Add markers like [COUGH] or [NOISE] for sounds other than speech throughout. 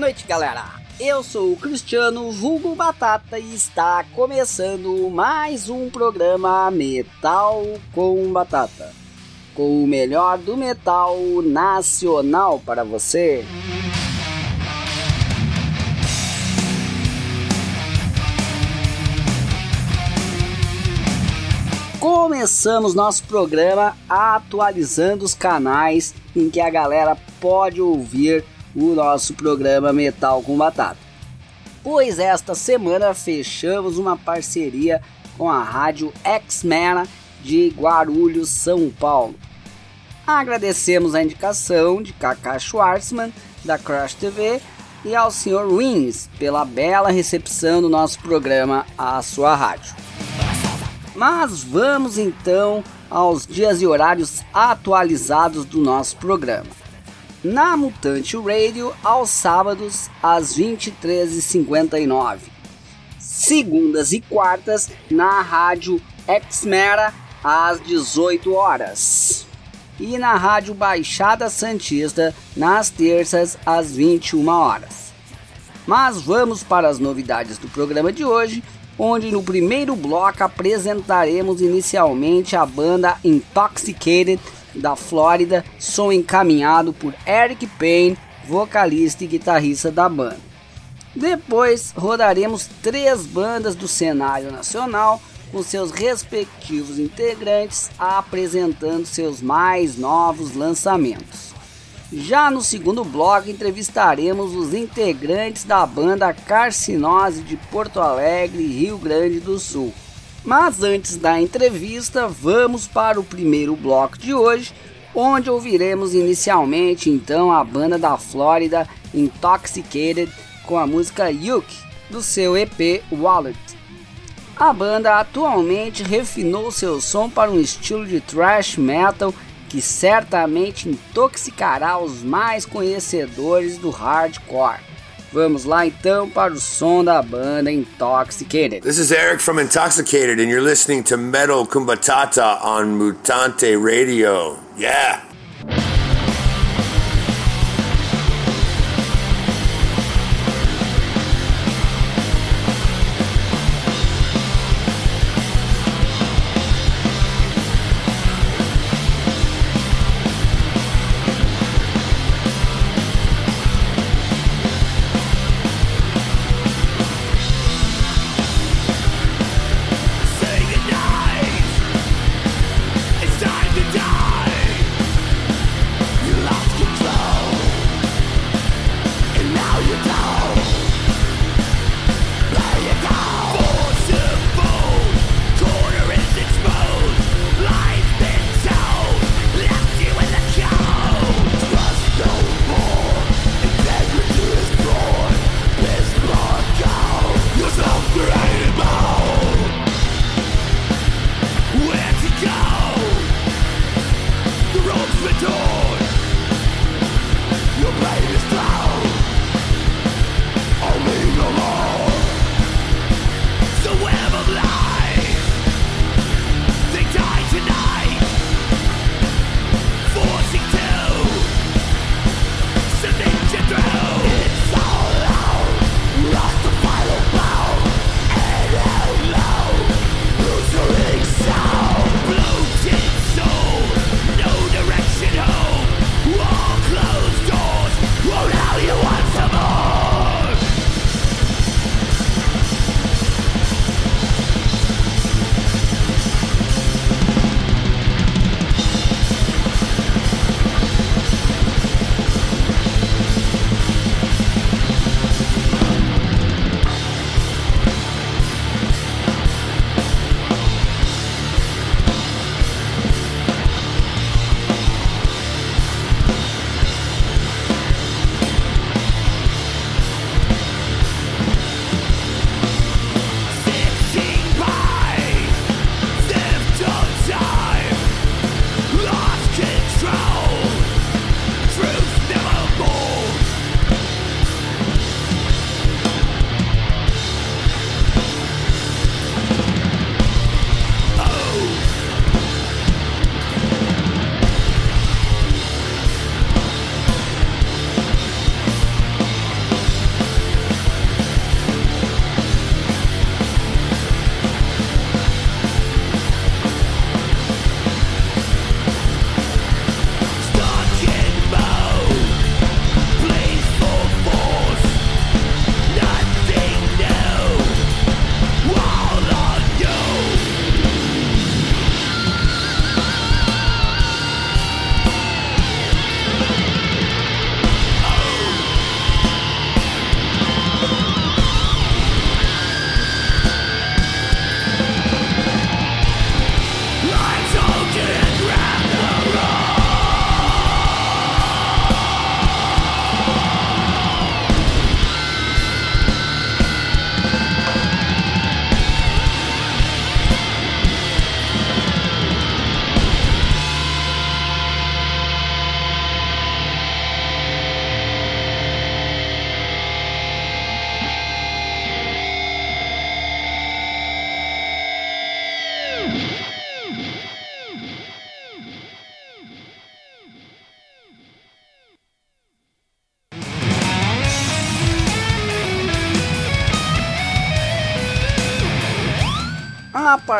Noite, galera. Eu sou o Cristiano Vulgo Batata e está começando mais um programa Metal com Batata, com o melhor do metal nacional para você. Começamos nosso programa atualizando os canais em que a galera pode ouvir o nosso programa Metal com Batata. Pois esta semana fechamos uma parceria com a rádio X-Men de Guarulhos, São Paulo. Agradecemos a indicação de Kaká Schwartzman da Crash TV e ao Sr. Wins pela bela recepção do nosso programa à sua rádio. Mas vamos então aos dias e horários atualizados do nosso programa na Mutante Radio aos sábados às 23h59. Segundas e quartas na rádio Exmera às 18 horas. E na rádio Baixada Santista nas terças às 21 horas. Mas vamos para as novidades do programa de hoje, onde no primeiro bloco apresentaremos inicialmente a banda Intoxicated da Flórida, som encaminhado por Eric Payne, vocalista e guitarrista da banda. Depois rodaremos três bandas do cenário nacional com seus respectivos integrantes apresentando seus mais novos lançamentos. Já no segundo bloco entrevistaremos os integrantes da banda Carcinose de Porto Alegre, Rio Grande do Sul. Mas antes da entrevista, vamos para o primeiro bloco de hoje, onde ouviremos inicialmente então a banda da Flórida Intoxicated com a música Yuke do seu EP Wallet. A banda atualmente refinou seu som para um estilo de thrash metal que certamente intoxicará os mais conhecedores do hardcore. Vamos lá então para o som da banda Intoxicated. This is Eric from Intoxicated and you're listening to Metal Kumbatata on Mutante Radio. Yeah.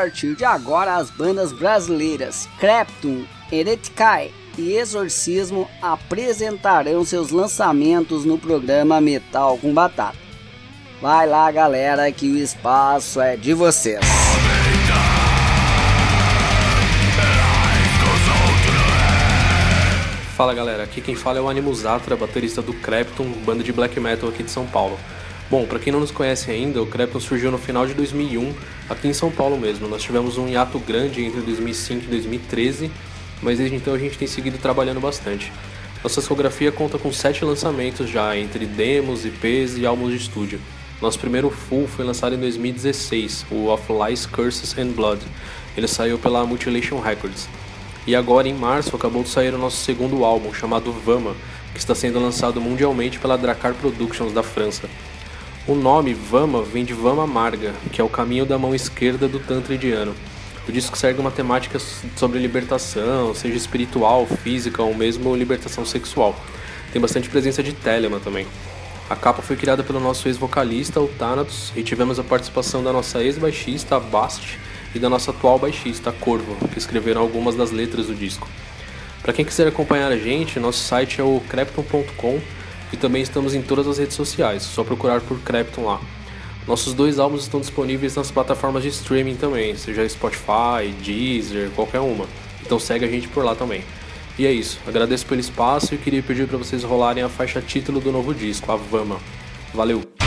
Partir de agora, as bandas brasileiras Creptum, Hereticae e Exorcismo apresentarão seus lançamentos no programa Metal com Batata. Vai lá, galera, que o espaço é de vocês. Fala galera, aqui quem fala é o Animus Atra, baterista do Crepton, banda de black metal aqui de São Paulo. Bom, para quem não nos conhece ainda, o Crepton surgiu no final de 2001, aqui em São Paulo mesmo. Nós tivemos um hiato grande entre 2005 e 2013, mas desde então a gente tem seguido trabalhando bastante. Nossa discografia conta com sete lançamentos já, entre demos, IPs e álbuns de estúdio. Nosso primeiro full foi lançado em 2016, o Of Lies, Curses and Blood. Ele saiu pela Mutilation Records. E agora, em março, acabou de sair o nosso segundo álbum, chamado Vama, que está sendo lançado mundialmente pela Dracar Productions da França. O nome Vama vem de Vama Amarga, que é o caminho da mão esquerda do Tantra indiano. O disco segue uma temática sobre libertação, seja espiritual, física ou mesmo libertação sexual. Tem bastante presença de Telema também. A capa foi criada pelo nosso ex-vocalista, o Thanatos, e tivemos a participação da nossa ex-baixista, a Bast, e da nossa atual baixista, Corvo, que escreveram algumas das letras do disco. Para quem quiser acompanhar a gente, nosso site é o crepton.com e também estamos em todas as redes sociais, só procurar por Crepton lá. Nossos dois álbuns estão disponíveis nas plataformas de streaming também, seja Spotify, Deezer, qualquer uma. Então segue a gente por lá também. E é isso, agradeço pelo espaço e queria pedir para vocês rolarem a faixa título do novo disco, a Vama. Valeu!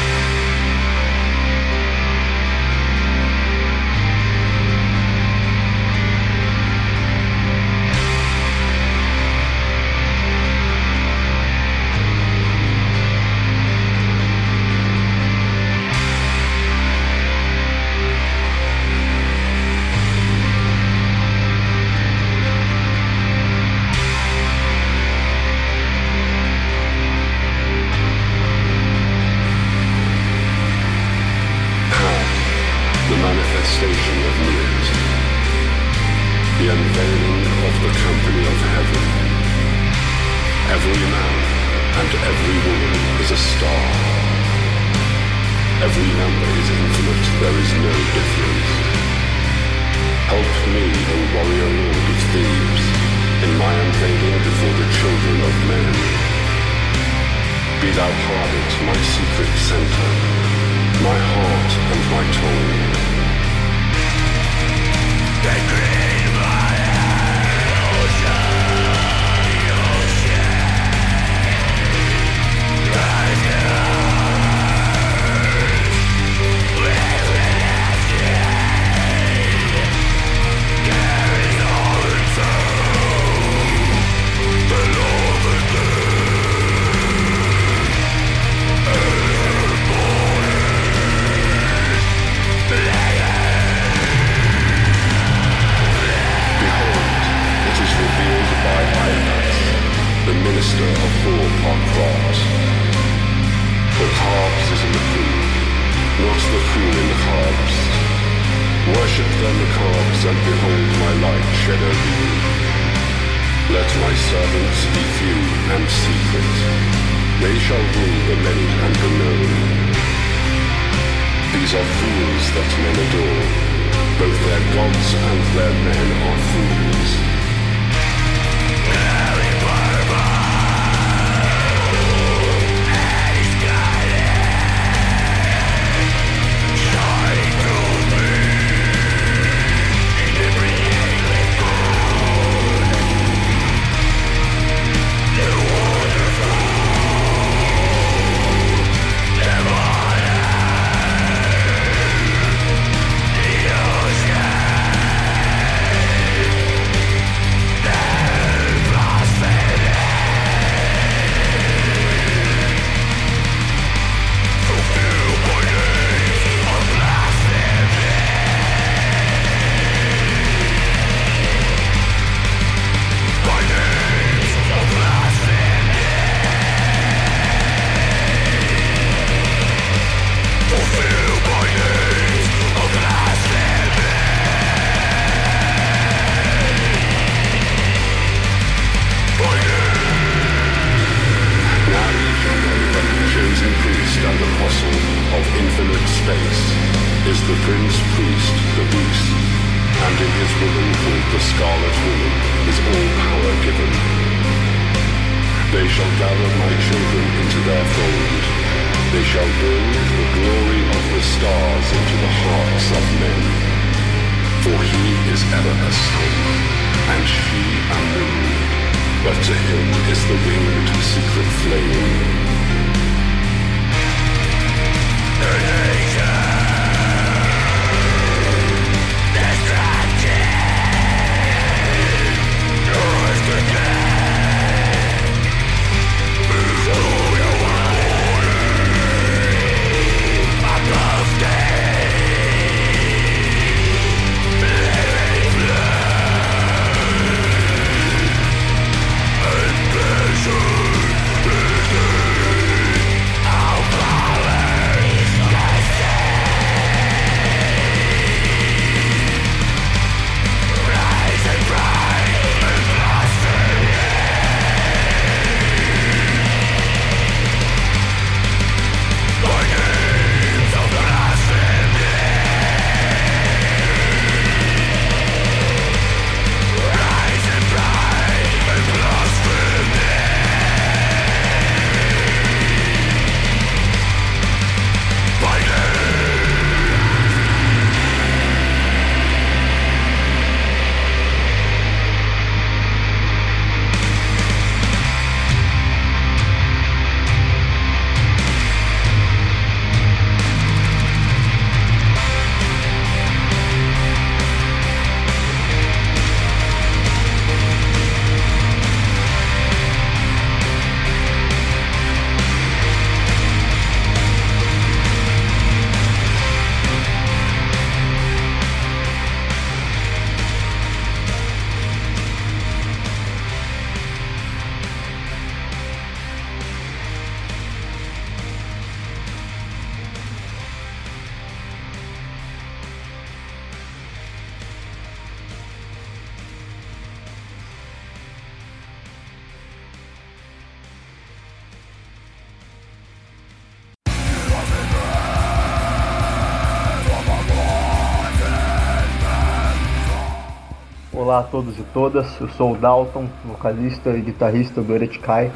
Olá a todos e todas, eu sou o Dalton, vocalista e guitarrista do Ereticai.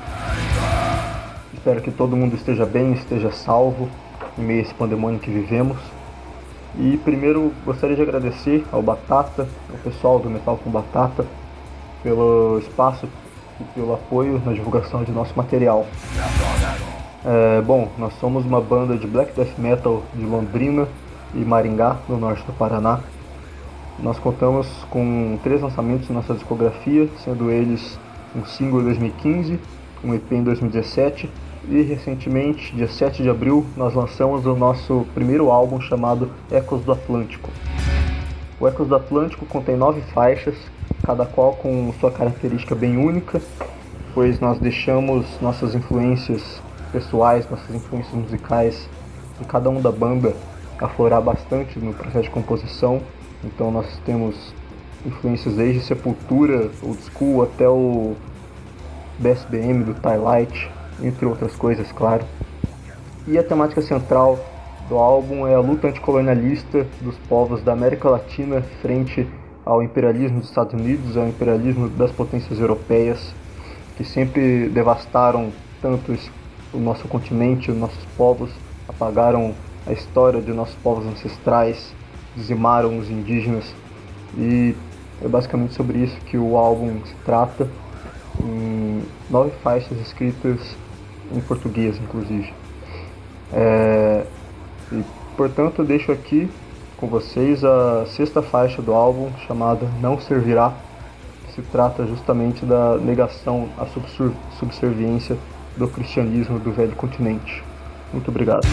Espero que todo mundo esteja bem, esteja salvo em meio a esse pandemônio que vivemos. E primeiro gostaria de agradecer ao Batata, ao pessoal do Metal com Batata, pelo espaço e pelo apoio na divulgação de nosso material. É, bom, nós somos uma banda de black death metal de Londrina e Maringá, no norte do Paraná. Nós contamos com três lançamentos em nossa discografia, sendo eles um single em 2015, um EP em 2017 e recentemente, dia 7 de abril, nós lançamos o nosso primeiro álbum chamado Ecos do Atlântico. O Ecos do Atlântico contém nove faixas, cada qual com sua característica bem única, pois nós deixamos nossas influências pessoais, nossas influências musicais em cada um da banda aflorar bastante no processo de composição então nós temos influências desde Sepultura, Old School, até o BSBM do Twilight, entre outras coisas, claro. E a temática central do álbum é a luta anticolonialista dos povos da América Latina frente ao imperialismo dos Estados Unidos, ao imperialismo das potências europeias, que sempre devastaram tanto o nosso continente, os nossos povos, apagaram a história de nossos povos ancestrais, dizimaram os indígenas e é basicamente sobre isso que o álbum se trata, em nove faixas escritas em português, inclusive. É, e, portanto, eu deixo aqui com vocês a sexta faixa do álbum chamada Não Servirá, que se trata justamente da negação à subserviência do cristianismo do velho continente. Muito obrigado.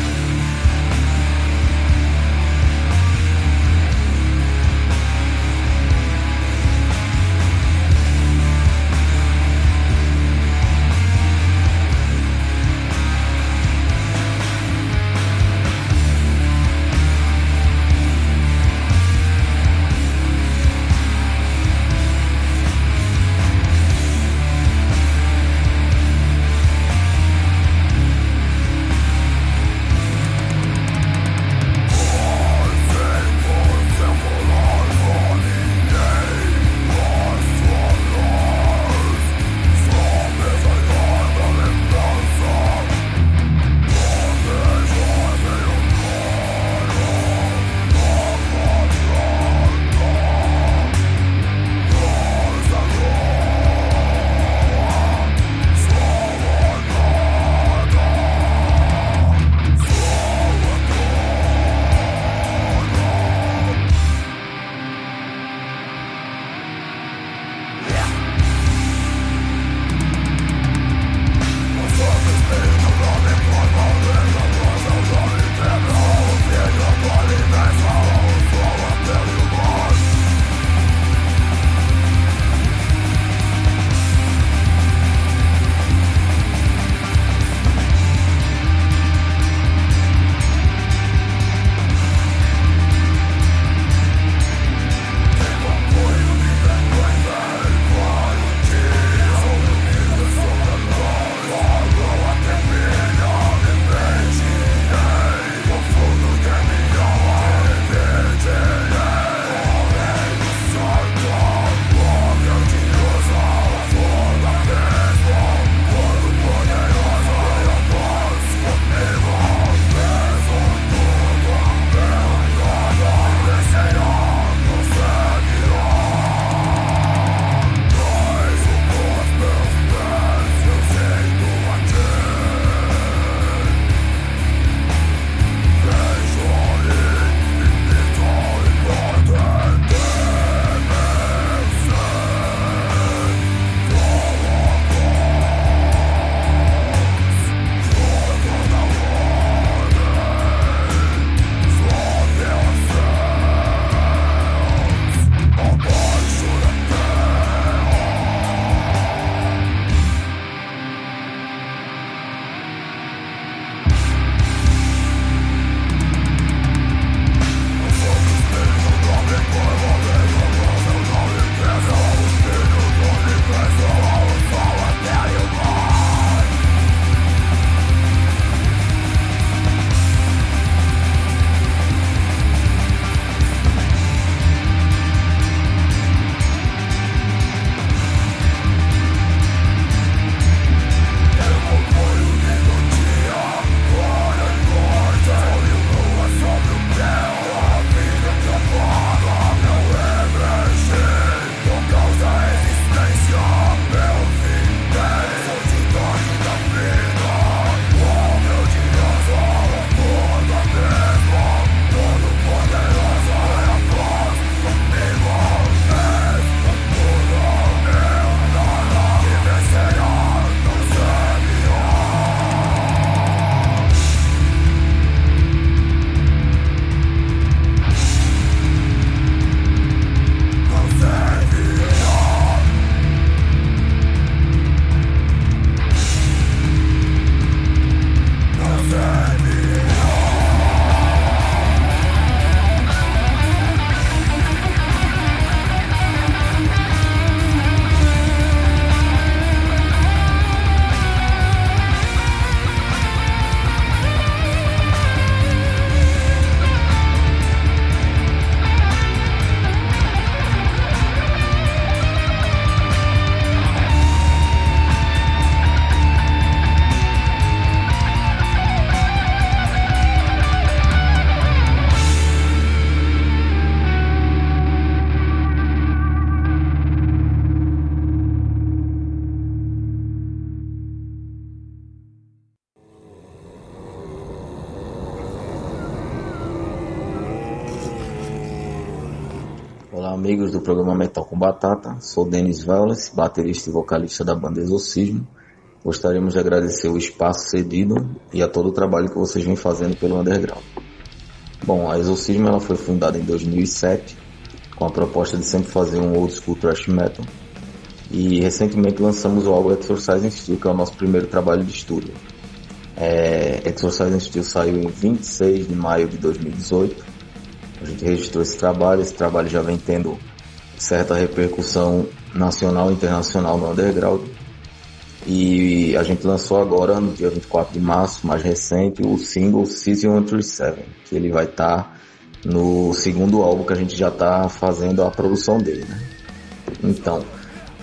Olá, amigos do programa Metal com Batata. Sou Denis Wallace, baterista e vocalista da banda Exorcismo. Gostaríamos de agradecer o espaço cedido e a todo o trabalho que vocês vêm fazendo pelo underground. Bom, a Exorcismo ela foi fundada em 2007 com a proposta de sempre fazer um old school thrash metal e recentemente lançamos o álbum Exorcise in Steel, que é o nosso primeiro trabalho de estúdio. É, Exorcise in Steel saiu em 26 de maio de 2018. A gente registrou esse trabalho, esse trabalho já vem tendo certa repercussão nacional e internacional no underground. E a gente lançou agora, no dia 24 de março, mais recente, o single Season 137, que ele vai estar tá no segundo álbum que a gente já está fazendo a produção dele. Né? Então,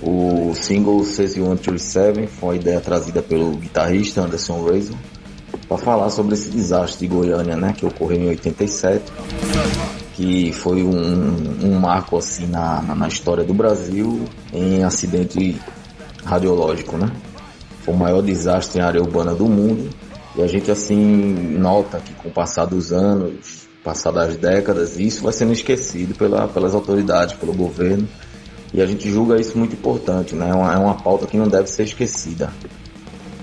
o single Season 137 foi uma ideia trazida pelo guitarrista Anderson Razor para falar sobre esse desastre de Goiânia, né, que ocorreu em 87, que foi um, um marco assim na, na história do Brasil em acidente radiológico, né? Foi o maior desastre em área urbana do mundo e a gente assim nota que com o passar dos anos, passadas as décadas, isso vai sendo esquecido pela, pelas autoridades, pelo governo e a gente julga isso muito importante, né? É uma, é uma pauta que não deve ser esquecida.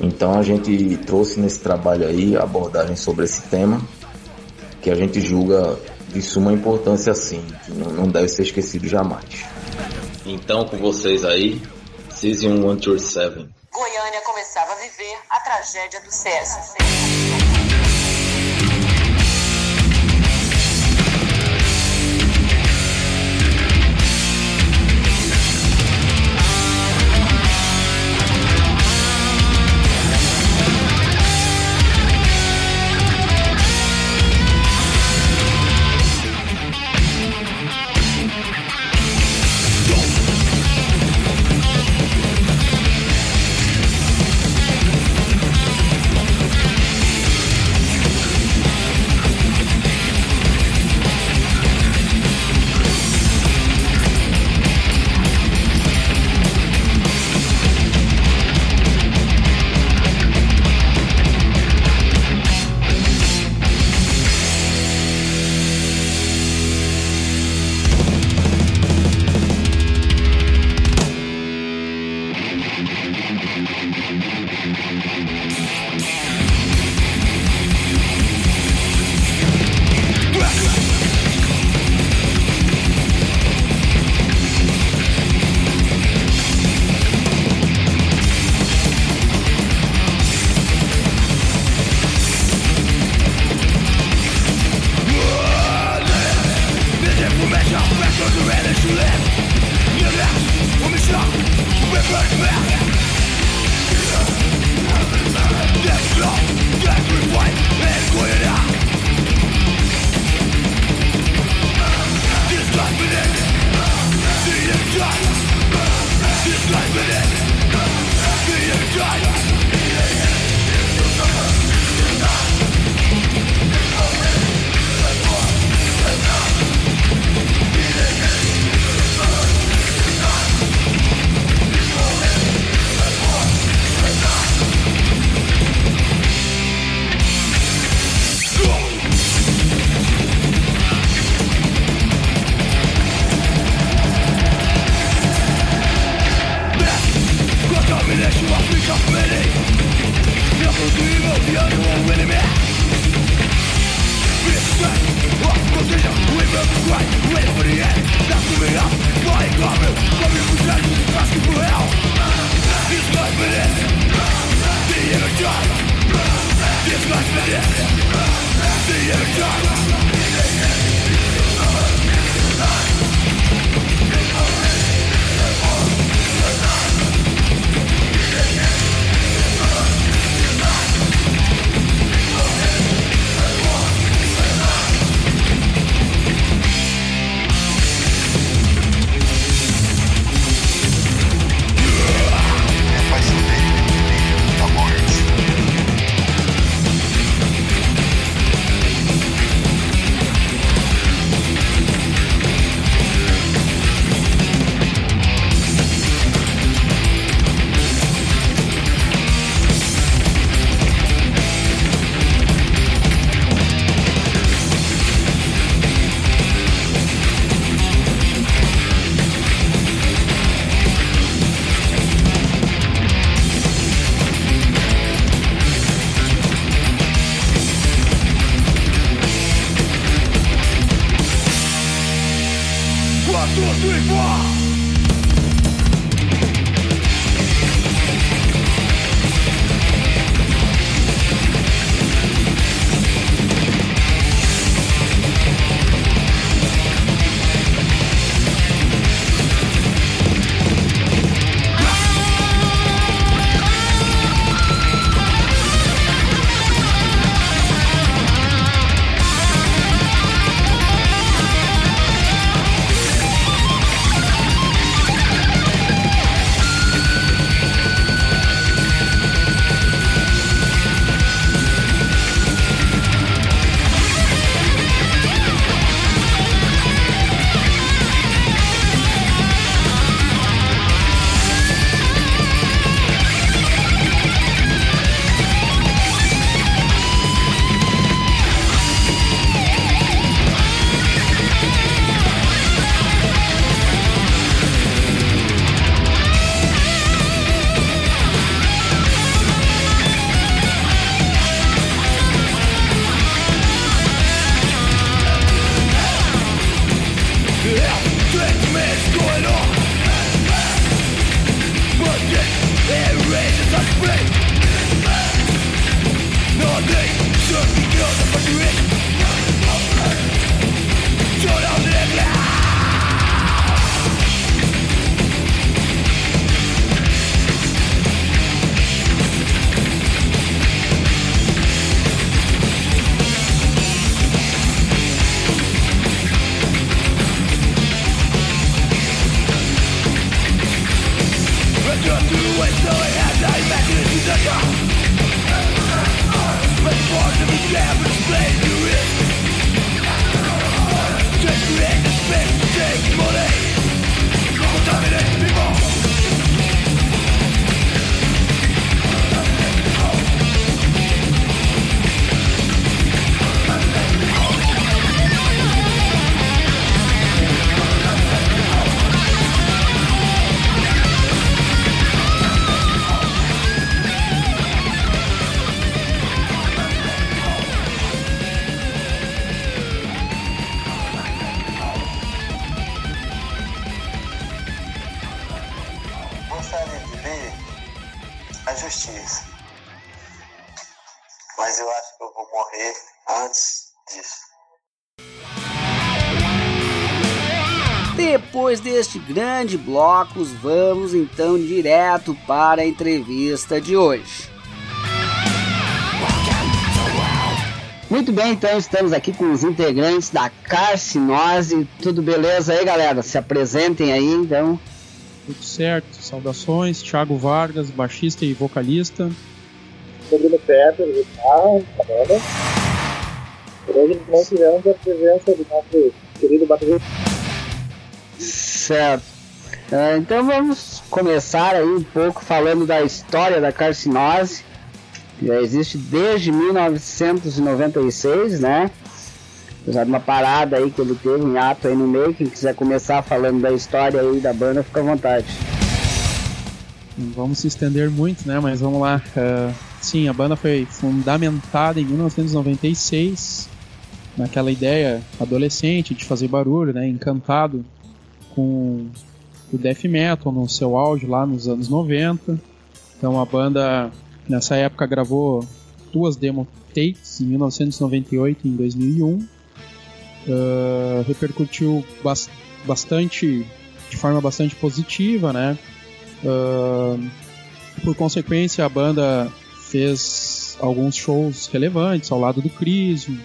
Então a gente trouxe nesse trabalho aí a abordagem sobre esse tema, que a gente julga de suma importância sim, que não, não deve ser esquecido jamais. Então com vocês aí, Season 127. Goiânia começava a viver a tragédia do César. Grande bloco, vamos então direto para a entrevista de hoje. Muito bem, então estamos aqui com os integrantes da Carcinose. Tudo beleza aí, galera? Se apresentem aí, então. Tudo certo, saudações. Thiago Vargas, baixista e vocalista. Rodrigo Peter, guitarra, banda. Hoje nós tivemos a presença do nosso querido baterista Certo. Uh, então vamos começar aí um pouco falando da história da carcinose. Já existe desde 1996, né? Já de uma parada aí que ele teve em ato aí no meio. Quem quiser começar falando da história aí da banda, fica à vontade. Não vamos se estender muito, né? Mas vamos lá. Uh, sim, a banda foi fundamentada em 1996 naquela ideia adolescente de fazer barulho, né? Encantado com o death metal no seu auge lá nos anos 90. Então a banda nessa época gravou duas demo takes em 1998 e em 2001. Uh, repercutiu bas bastante de forma bastante positiva, né? Uh, por consequência, a banda fez alguns shows relevantes ao lado do Crisium,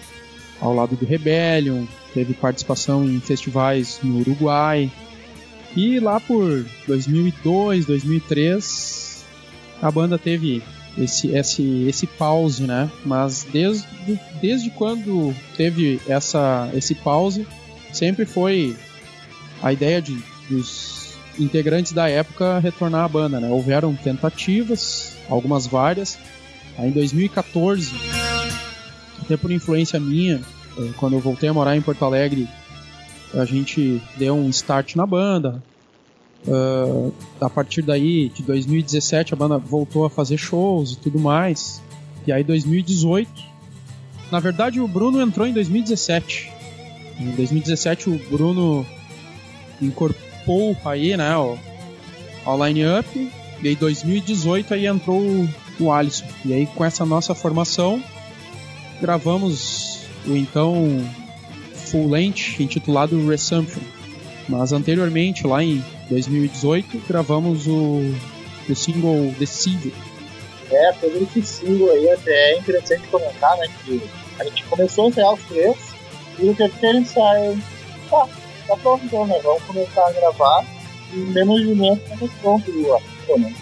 ao lado do Rebellion, teve participação em festivais no Uruguai, e lá por 2002, 2003, a banda teve esse, esse, esse pause, né? Mas desde, desde quando teve essa, esse pause, sempre foi a ideia de, dos integrantes da época retornar à banda, né? Houveram tentativas, algumas várias. Aí em 2014, até por influência minha, eh, quando eu voltei a morar em Porto Alegre, a gente deu um start na banda. Uh, a partir daí, de 2017, a banda voltou a fazer shows e tudo mais. E aí, 2018. Na verdade, o Bruno entrou em 2017. Em 2017, o Bruno incorporou aí, né, o, o line-up. E em 2018 aí entrou o Alisson. E aí com essa nossa formação, gravamos o então full length intitulado Resumption. Mas anteriormente, lá em 2018, gravamos o, o single Deceiver. É, sobre esse single aí até é interessante comentar, né, que a gente começou a ensaiar os três, e o terceiro ensaio, tá, tá pronto então, né, vamos começar a gravar, e menos de mês estamos prontos, o arquivo, né.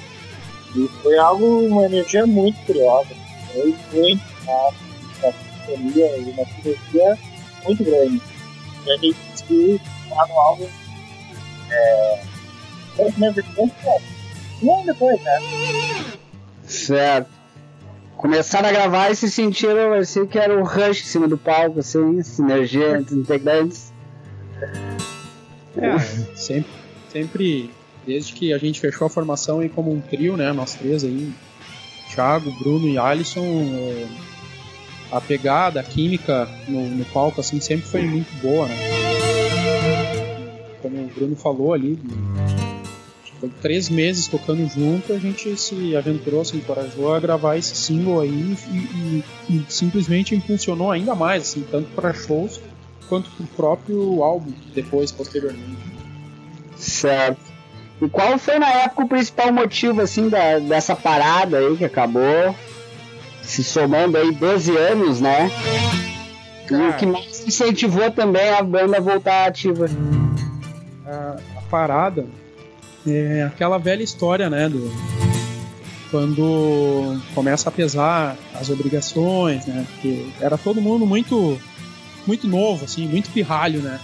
E foi algo, uma energia muito curiosa, muito massa, uma sintonia e uma sinergia muito grande. E a gente conseguiu falar no álbum é, dois meses depois, um ano depois, né? Certo. Começaram a gravar e se sentiram assim que era o rush em cima do palco, assim, sinergia entre integrantes. É, sempre, sempre, desde que a gente fechou a formação aí como um trio, né, nós três aí, Thiago, Bruno e Alisson, a pegada, a química no, no palco, assim, sempre foi muito boa, né. Como o Bruno falou ali, foi três meses tocando junto, a gente se aventurou, se encorajou a gravar esse single aí e, e- e simplesmente impulsionou ainda mais, assim, tanto para shows quanto pro próprio álbum depois, posteriormente. Certo. E qual foi na época o principal motivo assim da, dessa parada aí que acabou se somando aí 12 anos, né? E o que mais incentivou também a banda a voltar ativa? a, a parada é aquela velha história, né? Do, quando começa a pesar as obrigações, né? Porque era todo mundo muito, muito novo, assim, muito pirralho, né?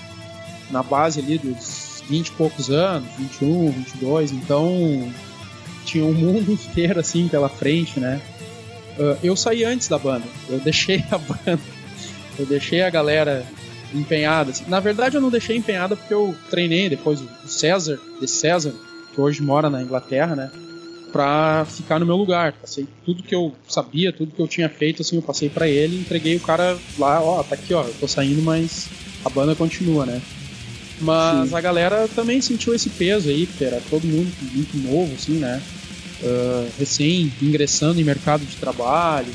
Na base ali dos 20 e poucos anos, 21, 22, então tinha um [LAUGHS] mundo inteiro, assim, pela frente, né? Ah, eu saí antes da banda, eu deixei a [LAUGHS] banda, eu deixei a galera empenhada. assim. Na verdade, eu não deixei empenhada porque eu treinei depois o César, de César, que hoje mora na Inglaterra, né? Pra ficar no meu lugar. Passei tudo que eu sabia, tudo que eu tinha feito, assim, eu passei pra ele e entreguei o cara lá, ó, tá aqui, ó, eu tô saindo, mas a banda continua, né? Mas Sim. a galera também sentiu esse peso aí, porque era todo mundo muito novo, assim, né? Ah, recém ingressando em mercado de trabalho,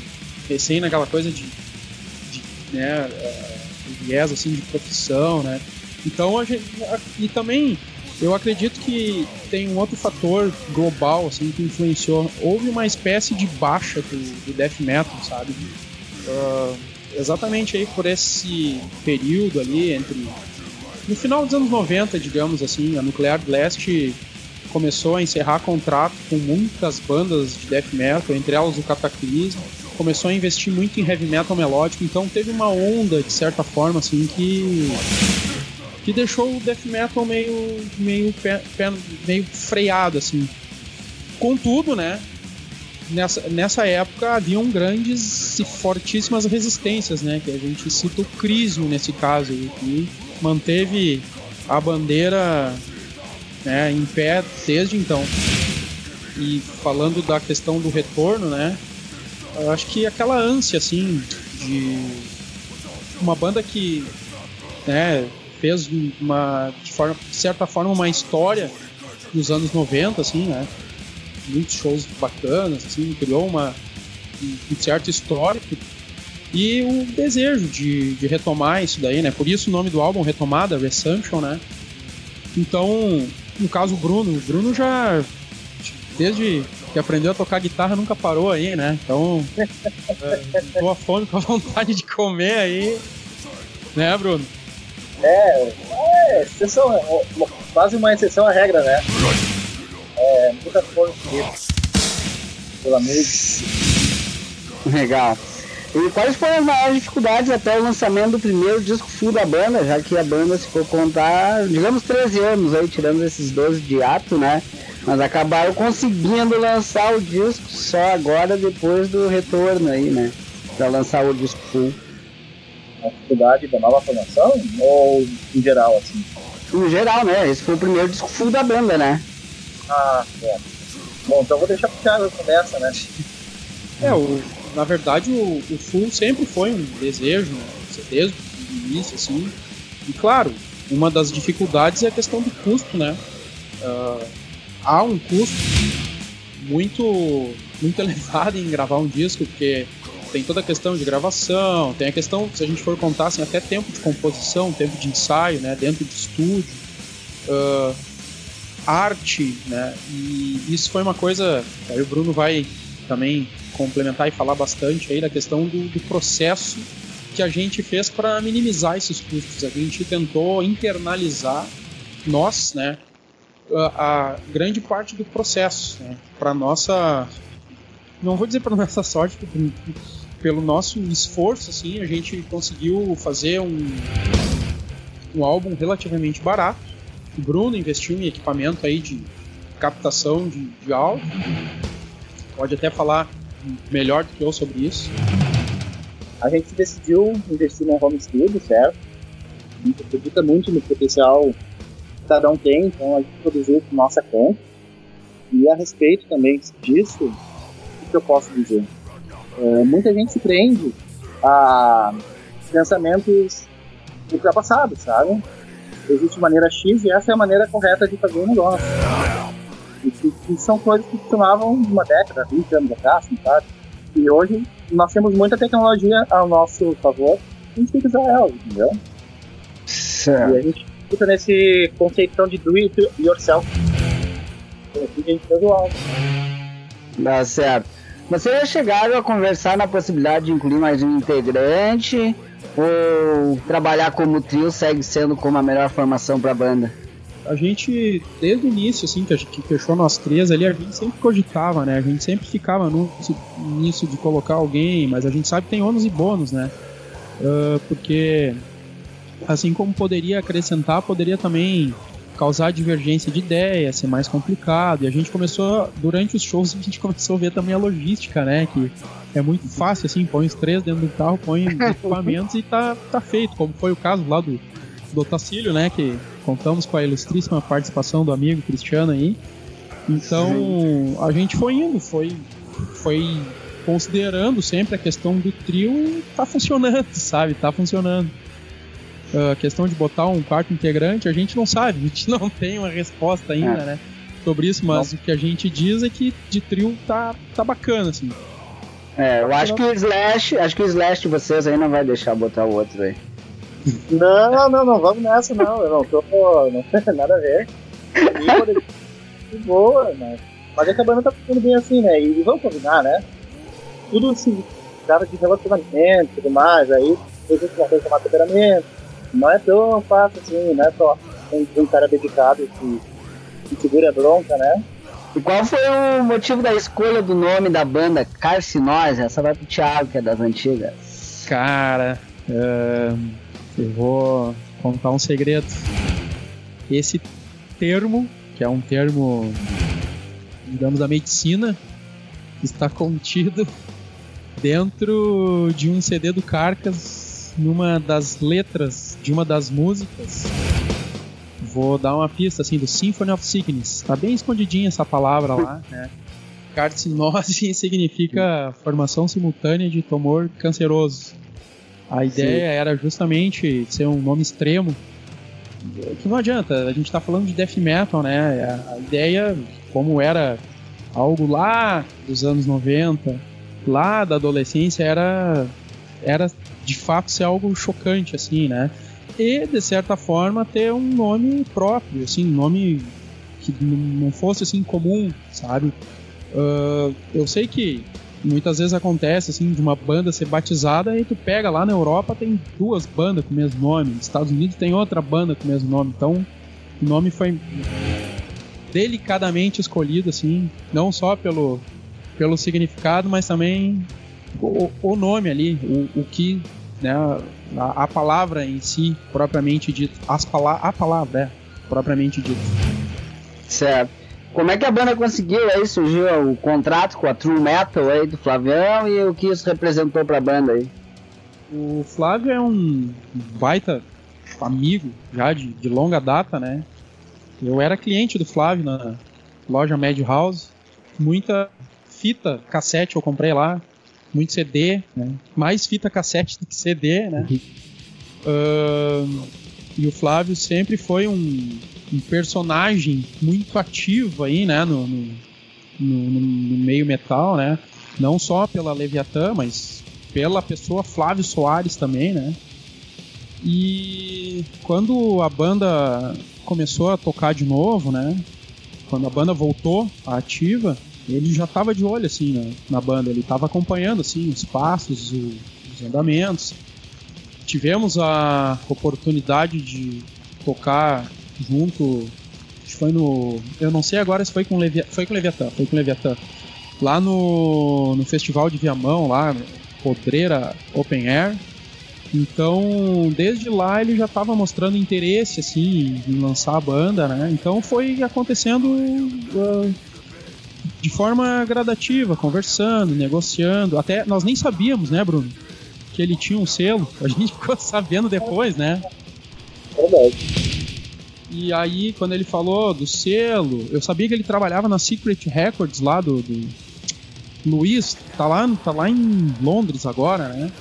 recém naquela coisa de, de né, ah, viés assim de profissão, né? Então a gente, e também eu acredito que tem um outro fator global assim que influenciou. Houve uma espécie de baixa do, do death metal, sabe? Ah, exatamente aí por esse período ali entre no final dos anos 90, digamos assim, a Nuclear Blast começou a encerrar contrato com muitas bandas de death metal, entre elas o Cataclismo. Começou a investir muito em heavy metal melódico, então teve uma onda, de certa forma, assim, que que deixou o death metal meio meio pé- pé- meio freado assim. Contudo, né, nessa, nessa época haviam grandes e fortíssimas resistências, né, que a gente cita o Crisium nesse caso, que manteve a bandeira né, em pé desde então. E falando da questão do retorno, né, eu acho que aquela ânsia assim de uma banda que né, fez uma de, forma, de certa forma uma história nos anos 90 assim, né? Muitos shows bacanas assim, criou uma um certo histórico e o desejo de, de retomar isso daí, né? Por isso o nome do álbum Retomada, Resumption, né? Então, no caso o Bruno, o Bruno já desde que aprendeu a tocar guitarra nunca parou aí, né? Então, é, tô a fome com a vontade de comer aí, né, Bruno? É, é exceção, é quase uma exceção à regra, né? É, muita força pela música. Legal. E quais foram as maiores dificuldades até o lançamento do primeiro disco full da banda, já que a banda, se for contar, digamos 13 anos aí, tirando esses 12 de ato, né? Mas acabaram conseguindo lançar o disco só agora, depois do retorno aí, né? Pra lançar o disco full. A dificuldade da nova formação? Ou em geral, assim? No geral, né? Esse foi o primeiro disco full da banda, né? Ah, bom. Bom, então vou deixar pro Thiago começa, né? É, o, na verdade o, o Full sempre foi um desejo, desde o início, assim. E claro, uma das dificuldades é a questão do custo, né? Uh, há um custo muito, muito [LAUGHS] elevado em gravar um disco, porque tem toda a questão de gravação, tem a questão, se a gente for contar, assim, até tempo de composição, tempo de ensaio, né, dentro de estúdio, uh, arte, né, e isso foi uma coisa, aí o Bruno vai também complementar e falar bastante aí da questão do, do processo que a gente fez para minimizar esses custos. A gente tentou internalizar nós, né, a, a grande parte do processo, né, para nossa, não vou dizer para [LAUGHS] nossa sorte, porque pelo nosso esforço, assim, a gente conseguiu fazer um, um álbum relativamente barato. O Bruno investiu em equipamento aí de captação de, de áudio. Pode até falar melhor do que eu sobre isso a gente decidiu investir no home studio, certo? A gente acredita muito no potencial que cada um tem, então a gente produziu por nossa conta. E a respeito também disso, o que eu posso dizer? É, muita gente se prende a pensamentos ultrapassados, sabe? Existe maneira X e essa é a maneira correta de fazer um negócio. E que, que são coisas que funcionavam uma década, 20 anos atrás, sabe? E hoje nós temos muita tecnologia ao nosso favor, a gente tem que usar ela, entendeu? Certo. E a gente fica nesse conceitão de do it yourself. Assim. Dá certo. Vocês já chegaram a conversar na possibilidade de incluir mais um integrante? Ou trabalhar como trio segue sendo como a melhor formação para a banda? A gente, desde o início, assim, que, a gente, que fechou nós três ali, a gente sempre cogitava, né? A gente sempre ficava no, nisso de colocar alguém, mas a gente sabe que tem ônus e bônus, né? Uh, porque, assim como poderia acrescentar, poderia também causar divergência de ideia, ser mais complicado. E a gente começou, durante os shows, a gente [LAUGHS] começou a ver também a logística, né? Que é muito fácil, assim, põe os três dentro do carro, põe os equipamentos e tá, tá feito, como foi o caso lá do, do Otacílio, né? Que contamos com a ilustríssima participação do amigo Cristiano aí. Então a gente foi indo, foi, foi considerando sempre a questão do trio e tá funcionando, [LAUGHS] sabe? Tá funcionando. Ah, a questão de botar um quarto integrante, a gente não sabe, [LAUGHS] a gente não tem uma resposta ainda, é. né? Sobre isso, mas não. o que a gente diz é que de trio tá, tá bacana, assim. É, eu acho que o Slash, acho que o Slash de vocês aí não vai deixar botar o outro aí. Não, não, não, vamos nessa, não. Eu não tô. Não [LAUGHS] tem nada a ver. De boa, mas. Mas é que a banda tá ficando bem assim, né? E vamos combinar, né? Tudo assim, cara de relacionamento e tudo mais, aí existe uma coisa chamada temperamento. Não é tão fácil assim, não é só um, um cara dedicado que, que segura a bronca, né? E qual foi o motivo da escolha do nome da banda Carcinose? Essa vai pro Thiago, que é das antigas. Cara, uh, eu vou contar um segredo. Esse termo, que é um termo, digamos, da medicina, está contido dentro de um CD do Carcas, numa das letras de uma das músicas. Vou dar uma pista assim do Symphony of Sickness. Está bem escondidinha essa palavra lá, né? Carcinose [LAUGHS] significa formação simultânea de tumor canceroso. A ideia Sim. era justamente ser um nome extremo. Que não adianta, a gente está falando de death metal, né? A ideia, como era algo lá dos anos 90, lá da adolescência, era, era de fato ser algo chocante, assim, né? E, de certa forma, ter um nome próprio, assim, um nome que não fosse assim comum, sabe? Uh, eu sei que muitas vezes acontece assim de uma banda ser batizada e tu pega lá na Europa tem duas bandas com o mesmo nome, nos Estados Unidos tem outra banda com o mesmo nome, então o nome foi delicadamente escolhido assim, não só pelo pelo significado, mas também o, o nome ali, o, o que né, a, a, palavra em si propriamente dito, as pala a palavra é propriamente dito. Certo. Como é que a banda conseguiu aí? Surgiu o contrato com a True Metal aí do Flavião e o que isso representou pra banda aí? O Flávio é um baita amigo já de, de longa data, né? Eu era cliente do Flávio na loja Madhouse. Muita fita cassete eu comprei lá, muito CD, né? mais fita cassete do que CD, né? Uh, E o Flávio sempre foi um, um personagem muito ativo aí, né, no, no, no, no meio metal, né? Não só pela Leviatã, mas pela pessoa Flávio Soares também, né? E quando a banda começou a tocar de novo, né? Quando a banda voltou à ativa, ele já estava de olho assim na, na banda, ele estava acompanhando assim os passos, o, os andamentos. Tivemos a oportunidade de tocar junto, foi no, eu não sei agora se foi com Levi, foi com Leviatã, foi com Leviatã. Lá no, no festival de Viamão, lá, Podreira Open Air, então, desde lá ele já estava mostrando interesse assim em lançar a banda, né? Então foi acontecendo uh, de forma gradativa, conversando, negociando. Até nós nem sabíamos, né, Bruno, que ele tinha um selo. A gente [LAUGHS] ficou sabendo depois, né? Verdade. E aí, quando ele falou do selo, eu sabia que ele trabalhava na Secret Records lá do, do Luiz, tá lá, tá lá em Londres agora, né?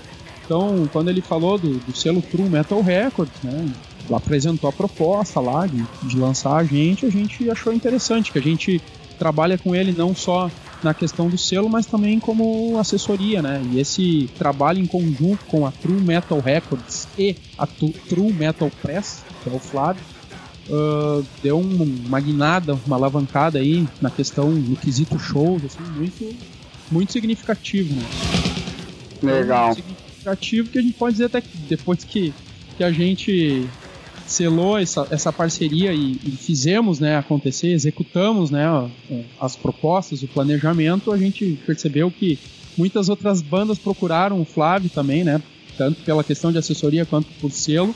Então, quando ele falou do, do selo True Metal Records, né, apresentou a proposta lá de, de lançar a gente, a gente achou interessante, que a gente trabalha com ele não só na questão do selo, mas também como assessoria, né? E esse trabalho em conjunto com a True Metal Records e a True Metal Press, que é o Flávio, uh, deu um, uma guinada, uma alavancada aí na questão, no quesito shows, assim, muito, muito significativo, né? Legal. Então, significativo que a gente pode dizer até que depois que, que a gente selou essa, essa parceria e, e fizemos né, acontecer, executamos né, as propostas, o planejamento, a gente percebeu que muitas outras bandas procuraram o Flávio também, né, tanto pela questão de assessoria quanto por selo,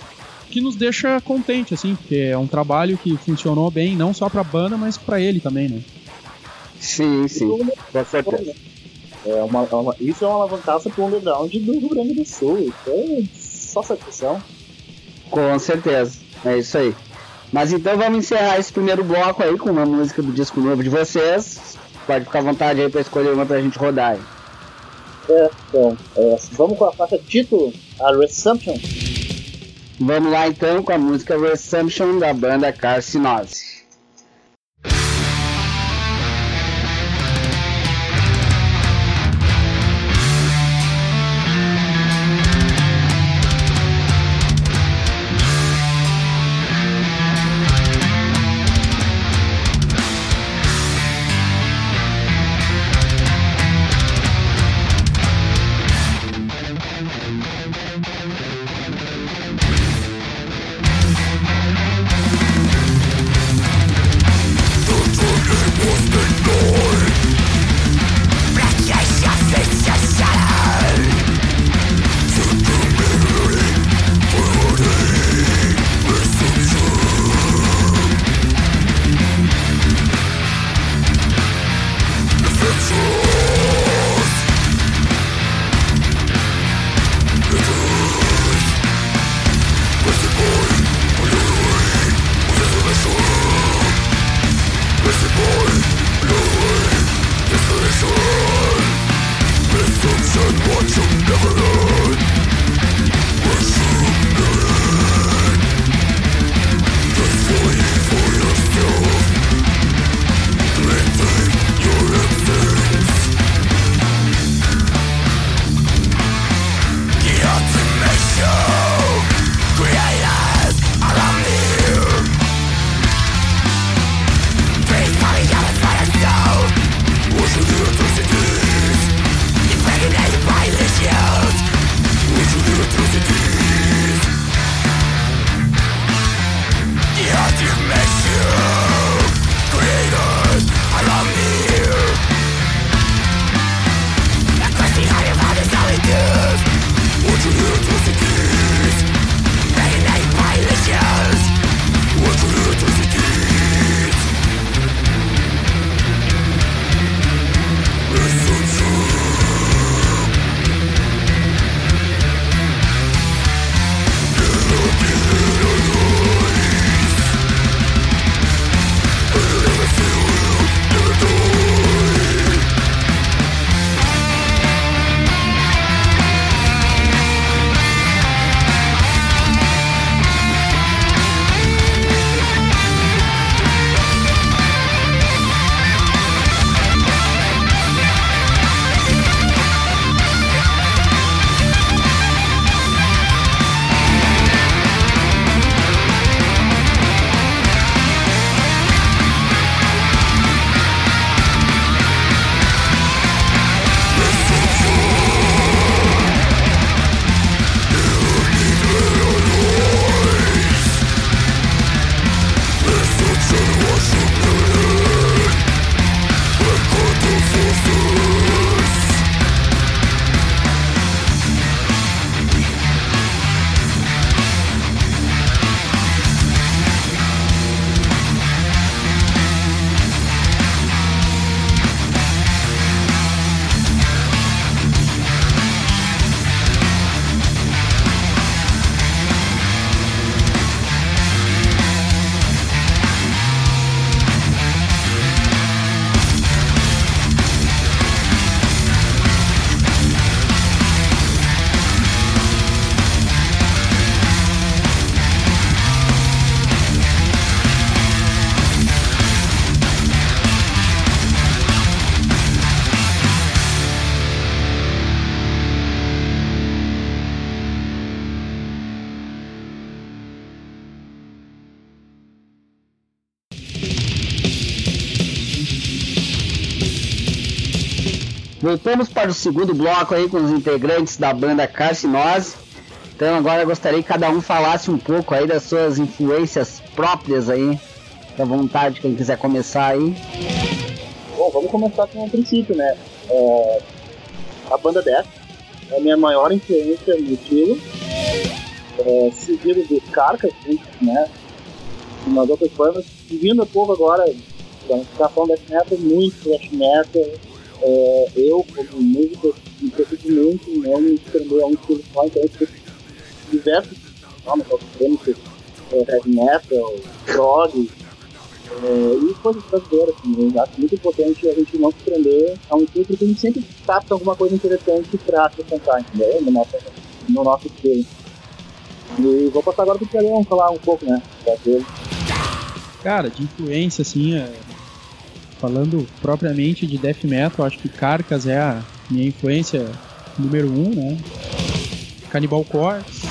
que nos deixa contente, assim, porque é um trabalho que funcionou bem, não só para a banda, mas para ele também, né? Sim, sim, com certeza. É uma, é uma, isso é uma alavancaça para o underground do Rio Grande do Sul. É só satisfação. Com certeza, é isso aí. Mas então vamos encerrar esse primeiro bloco aí com uma música do disco novo de vocês. Pode ficar à vontade aí para escolher uma para a gente rodar aí. É, então, é, vamos com a faixa título, a Resumption. Vamos lá então com a música Resumption da banda Carcinose. Voltamos para o segundo bloco aí com os integrantes da banda Carcinose. Então agora eu gostaria que cada um falasse um pouco aí das suas influências próprias aí. Fique à vontade, quem quiser começar aí. Bom, vamos começar com o princípio, né? É, a banda Death é a minha maior influência no estilo. É, seguido do Carcas, né? Umas outras bandas. Vindo a pouco agora, gente tá falando death metal, muito thrash metal. É, eu, como músico, me preocupo muito em não me estender a um estilo só, então eu escuto diversos nomes, extremos, é, heavy metal, prog, é, e coisas brasileiras, eu acho muito importante a gente não se prender a um estilo, porque a gente sempre capta alguma coisa interessante pra acrescentar, entendeu? No nosso, no nosso estilo. E vou passar agora pro Tiagão falar um pouco, né. Cara, de influência, assim, é... falando propriamente de death metal, acho que Carcas é a minha influência número um, né? Cannibal Corpse,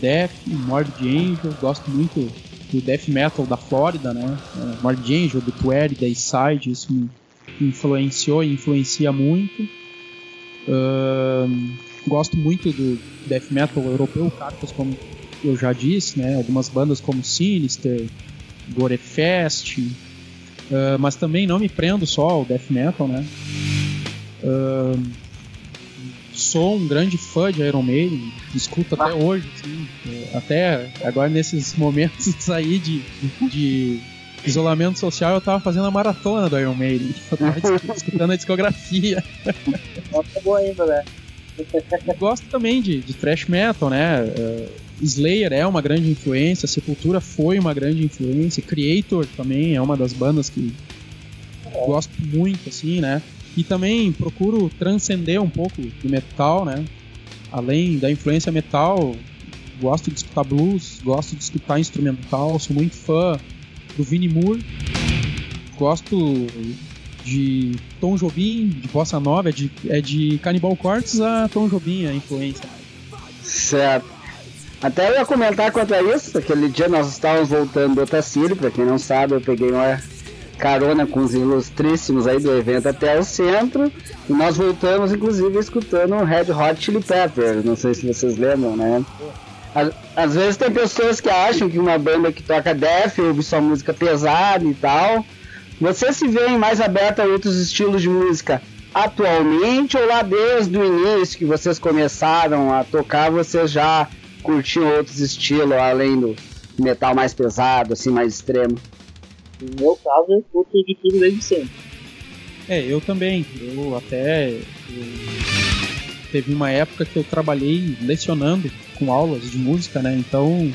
Death, Morbid Angel, gosto muito do death metal da Flórida, né? É, Morbid Angel, do Tueri, da Side, isso me influenciou e influencia muito. Uh, gosto muito do death metal europeu, cartas como eu já disse, né? Algumas bandas como Sinister, Gorefest, uh, mas também não me prendo só ao death metal, né? Uh, sou um grande fã de Iron Maiden, escuto até hoje, assim, até agora nesses [LAUGHS] momentos aí de, de isolamento social eu tava fazendo a maratona do Iron Maiden, [LAUGHS] eu tava [LAUGHS] escutando a discografia. Nossa, boa ainda, né? Gosto também de, de thrash metal, né? Uh, Slayer é uma grande influência, Sepultura foi uma grande influência, Creator também é uma das bandas que é. gosto muito, assim, né? E também procuro transcender um pouco do metal, né? Além da influência metal, gosto de escutar blues, gosto de escutar instrumental, sou muito fã do Vinnie Moore, gosto de Tom Jobim, de Bossa Nova, é de, é de Cannibal Corpse a Tom Jobim a influência. Certo. Até eu ia comentar quanto a isso, aquele dia nós estávamos voltando do Otacílio, pra quem não sabe, eu peguei uma carona com os ilustríssimos aí do evento até o centro. E nós voltamos, inclusive, escutando o Red Hot Chili Peppers. Não sei se vocês lembram, né? Às, vezes tem pessoas que acham que uma banda que toca death ouve só música pesada e tal. Você se vê mais aberto a outros estilos de música atualmente ou lá desde o início que vocês começaram a tocar, vocês já curtiam outros estilos além do metal mais pesado, assim, mais extremo? No meu caso, eu escuto de tudo desde sempre. É, eu também. Eu até. Eu... Teve uma época que eu trabalhei lecionando com aulas de música, né? Então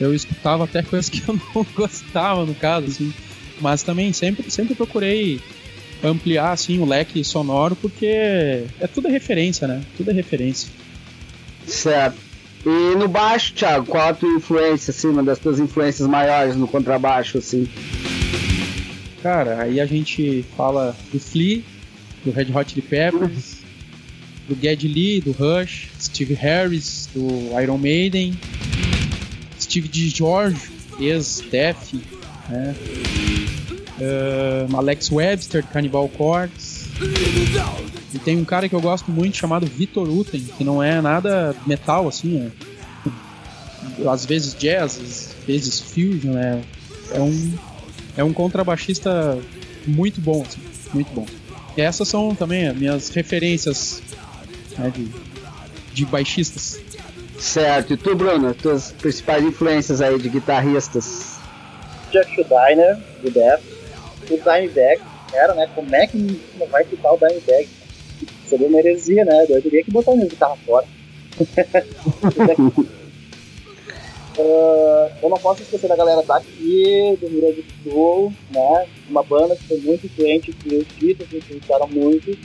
eu escutava até coisas que eu [LAUGHS] não gostava, no caso, assim. Mas também sempre, sempre procurei ampliar assim o leque sonoro porque é tudo referência, né? Tudo é referência. Certo. E no baixo, Thiago, qual a tua influência, assim, uma das tuas influências maiores no contrabaixo, assim? Cara, aí a gente fala do Flea, do Red Hot Chili Peppers, do Geddy Lee, do Rush, Steve Harris, do Iron Maiden, Steve DiGiorgio, ex-Def, né? Uh, Alex Webster, Cannibal Corpse. E tem um cara que eu gosto muito chamado Victor Uten, que não é nada metal assim, é, às vezes jazz, às vezes fusion, né? É um é um contrabaixista muito bom, assim, muito bom. E essas são também as minhas referências né, de, de baixistas. Certo. E tu, Bruno, tuas principais influências aí de guitarristas? Jack Schuldiner, do Death, o Dimebag, era, né? Como é que não vai citar o Dimebag? Seria uma heresia, né? Eu teria que botar minha guitarra fora. Uh, [LAUGHS] eu não posso esquecer da galera daqui, do Rio Grande do Sul, né? Uma banda que foi muito influente, que os títulos influenciaram muito,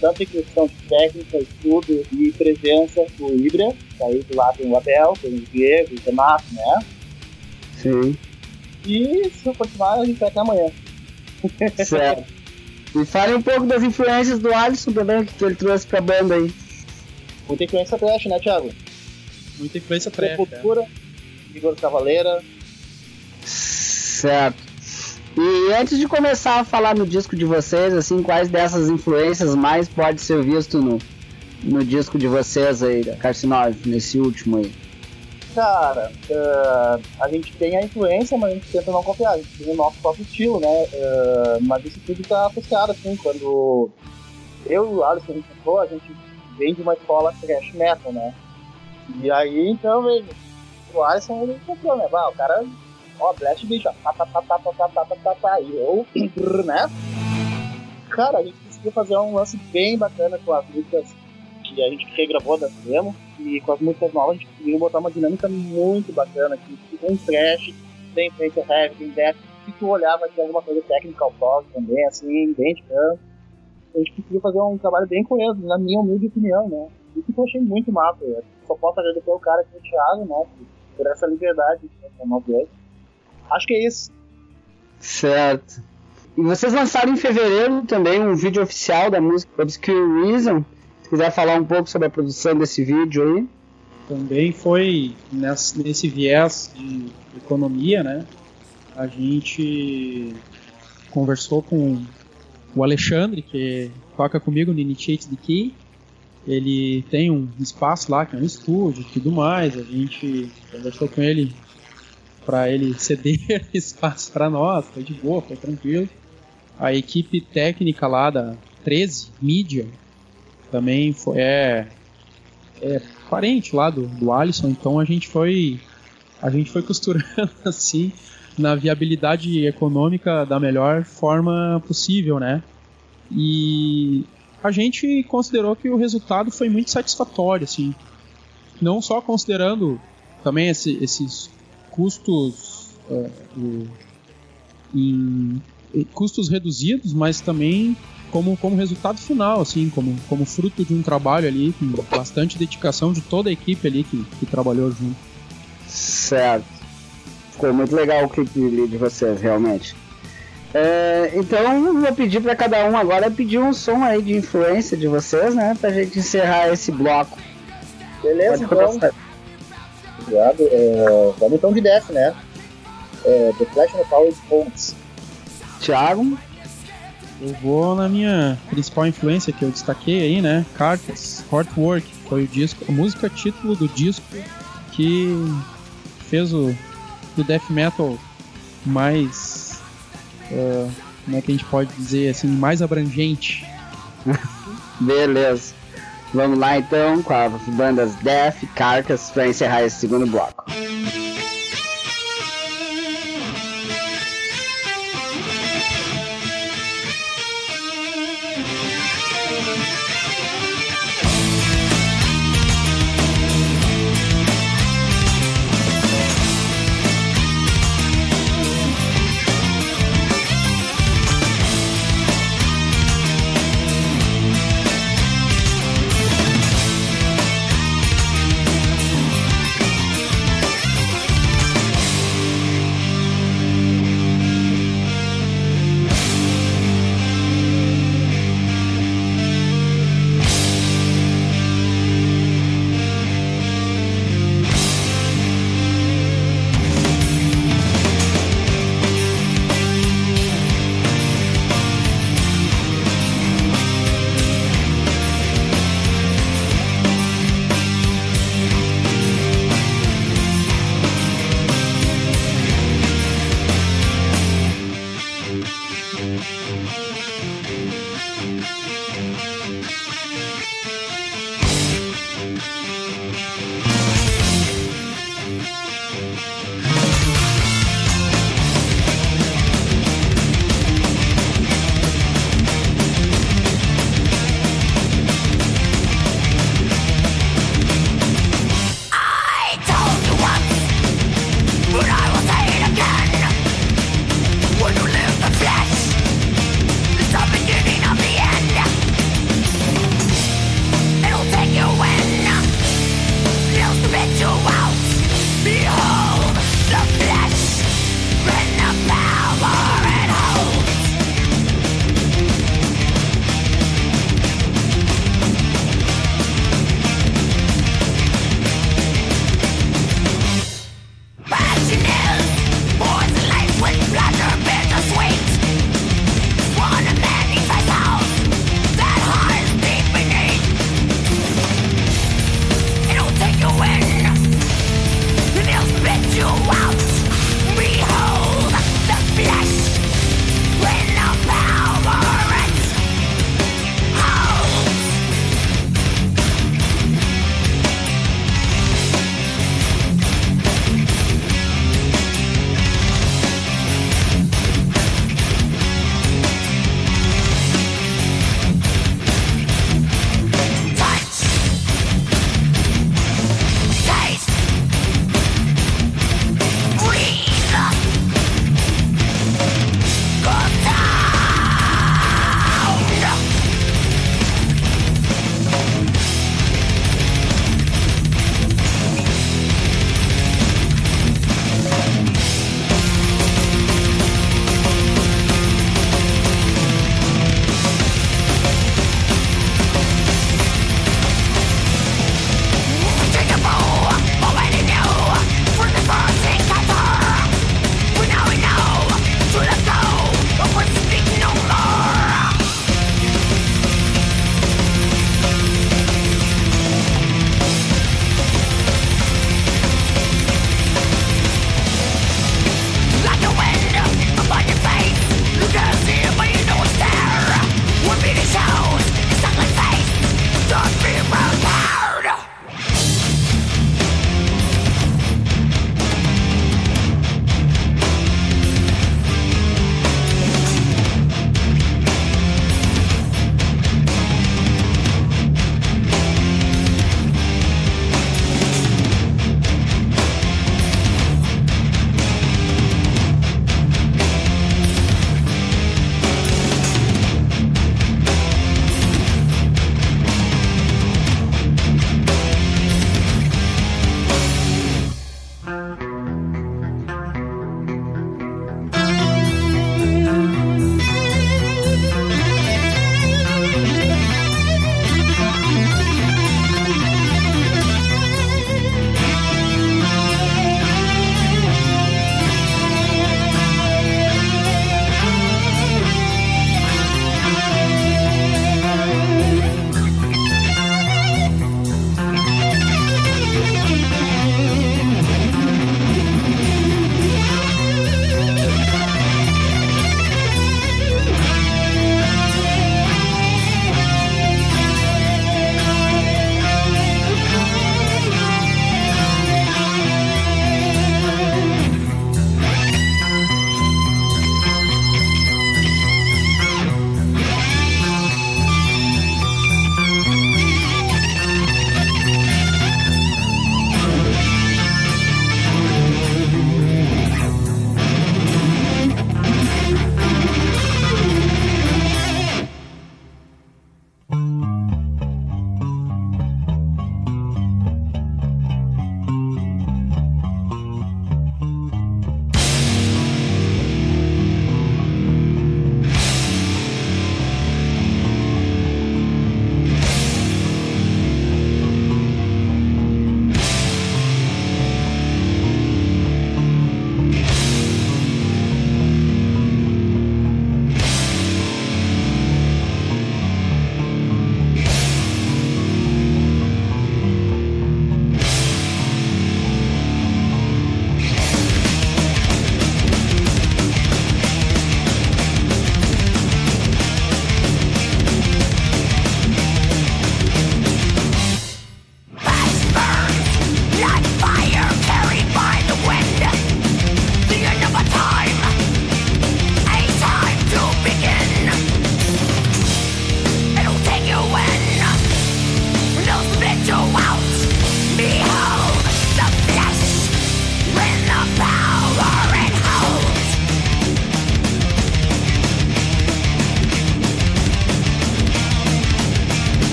tanto em questão de técnica, estudo e presença, o Ibra, aí do lado tem o Abel, tem o Diego, o Renato, né? Sim. E se eu continuar, a gente vai até amanhã. Certo. [LAUGHS] E fale um pouco das influências do Alisson também, que ele trouxe pra banda aí. Muita influência trash, né, Thiago? Muita influência trash. Cultura, Igor Cavaleira. Certo. E antes de começar a falar no disco de vocês, assim, quais dessas influências mais pode ser visto no, no disco de vocês aí, da Carcinose, nesse último aí? Cara, uh, a gente tem a influência, mas a gente tenta não copiar, a gente tem o nosso próprio estilo, né? Uh, mas isso tudo tá associado, assim, quando eu e o Alisson a gente entrou, a gente vem de uma escola thrash metal, né? E aí, então, veja, o Alisson ele comprou, né? Ah, o cara ó, Blast bicho, tá, tá, tá, tá, tá, tá, tá, tá, tá, tá, e eu, né? Cara, a gente conseguiu fazer um lance bem bacana com as músicas que a gente regravou da demo, e com as músicas novas a gente conseguiu botar uma dinâmica muito bacana, que tem trash, tem frente heavy, tem death, se tu olhava tinha alguma coisa técnica ao prog também, assim, bem de canto. A gente conseguiu fazer um trabalho bem coeso, na minha humilde opinião, né? Isso que eu achei muito massa. Só posso agradecer o cara que o Thiago, né? Por essa liberdade o Acho que é isso. Certo. E vocês lançaram em fevereiro também um vídeo oficial da música Obscure Reason. Se quiser falar um pouco sobre a produção desse vídeo aí. Também foi nesse, nesse viés de economia, né? A gente conversou com o Alexandre, que toca comigo no Initiate the Key. Ele tem um espaço lá, que é um estúdio e tudo mais. A gente conversou com ele para ele [LAUGHS] ceder [LAUGHS] espaço para nós, foi de boa, foi tranquilo. A equipe técnica lá da 13 Media também foi, é, é parente lá do, do Alisson, então a gente foi a gente foi costurando [LAUGHS] assim na viabilidade econômica da melhor forma possível, né? E a gente considerou que o resultado foi muito satisfatório, assim. Não só considerando também esse, esses custos é, em, em, custos reduzidos, mas também como, como resultado final, assim, como, como fruto de um trabalho ali com bastante dedicação de toda a equipe ali que, que trabalhou junto. Certo. Ficou muito legal o clipe de vocês, realmente. É, então vou pedir para cada um agora pedir um som aí de influência de vocês, né? Pra gente encerrar esse bloco. Beleza, então. Obrigado. É, vamos então de Death, né? É, The Flash the Power. Thiago? Eu vou na minha principal influência que eu destaquei aí, né? Cartas, Heartwork, foi o disco, a música título do disco que fez o, o death metal mais, uh, como é que a gente pode dizer assim, mais abrangente. [LAUGHS] Beleza. Vamos lá então com as bandas Death, Carcas para encerrar esse segundo bloco.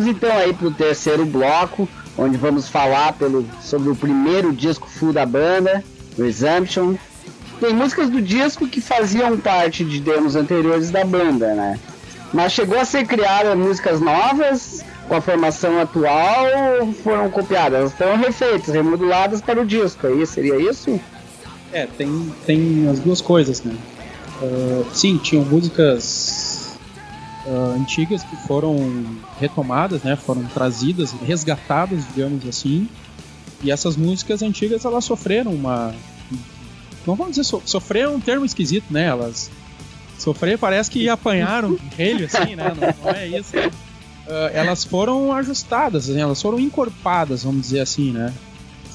Vamos então aí pro terceiro bloco, onde vamos falar pelo, sobre o primeiro disco full da banda, Resumption. Tem músicas do disco que faziam parte de demos anteriores da banda, né? Mas chegou a ser criada músicas novas com a formação atual ou foram copiadas? Foram refeitas, remoduladas para o disco, aí seria isso? É, tem, tem as duas coisas, né? Uh, sim, tinham músicas uh, antigas que foram retomadas, né? Foram trazidas, resgatadas, digamos assim. E essas músicas antigas elas sofreram uma, não vamos dizer so, um termo esquisito, né? Elas sofrer parece que apanharam relho assim, né? Não, não é isso. Né? Uh, elas foram ajustadas, assim, elas foram encorpadas, vamos dizer assim, né?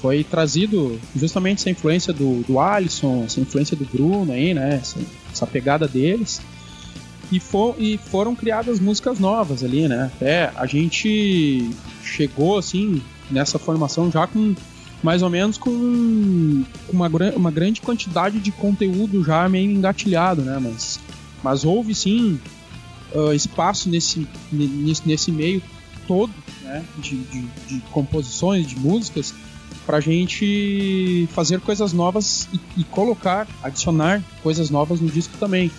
Foi trazido justamente essa influência do, do Alisson, essa influência do Bruno aí, né? Essa, essa pegada deles. E, e foram criadas músicas novas ali, né? Até a gente chegou, assim, nessa formação já com mais ou menos com uma, uma grande quantidade de conteúdo já meio engatilhado, né? Mas, mas houve sim uh, espaço nesse, nesse, nesse meio todo, né? De, de, de composições, de músicas, para a gente fazer coisas novas e, e, colocar, adicionar coisas novas no disco também.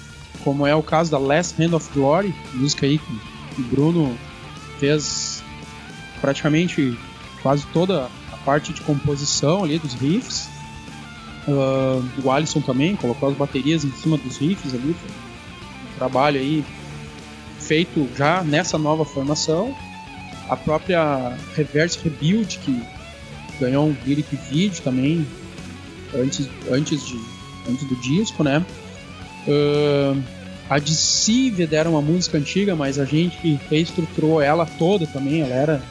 Como é o caso da Last Hand of Glory, música aí que o Bruno fez praticamente quase toda parte de composição ali dos riffs. Uh, o Alisson também colocou as baterias em cima dos riffs ali. Um trabalho aí feito já nessa nova formação. A própria Reverse Rebuild, que ganhou um lyric video também antes, antes, de, antes do disco, né? Uh, a Deceived era uma música antiga, mas a gente reestruturou ela toda também. Ela era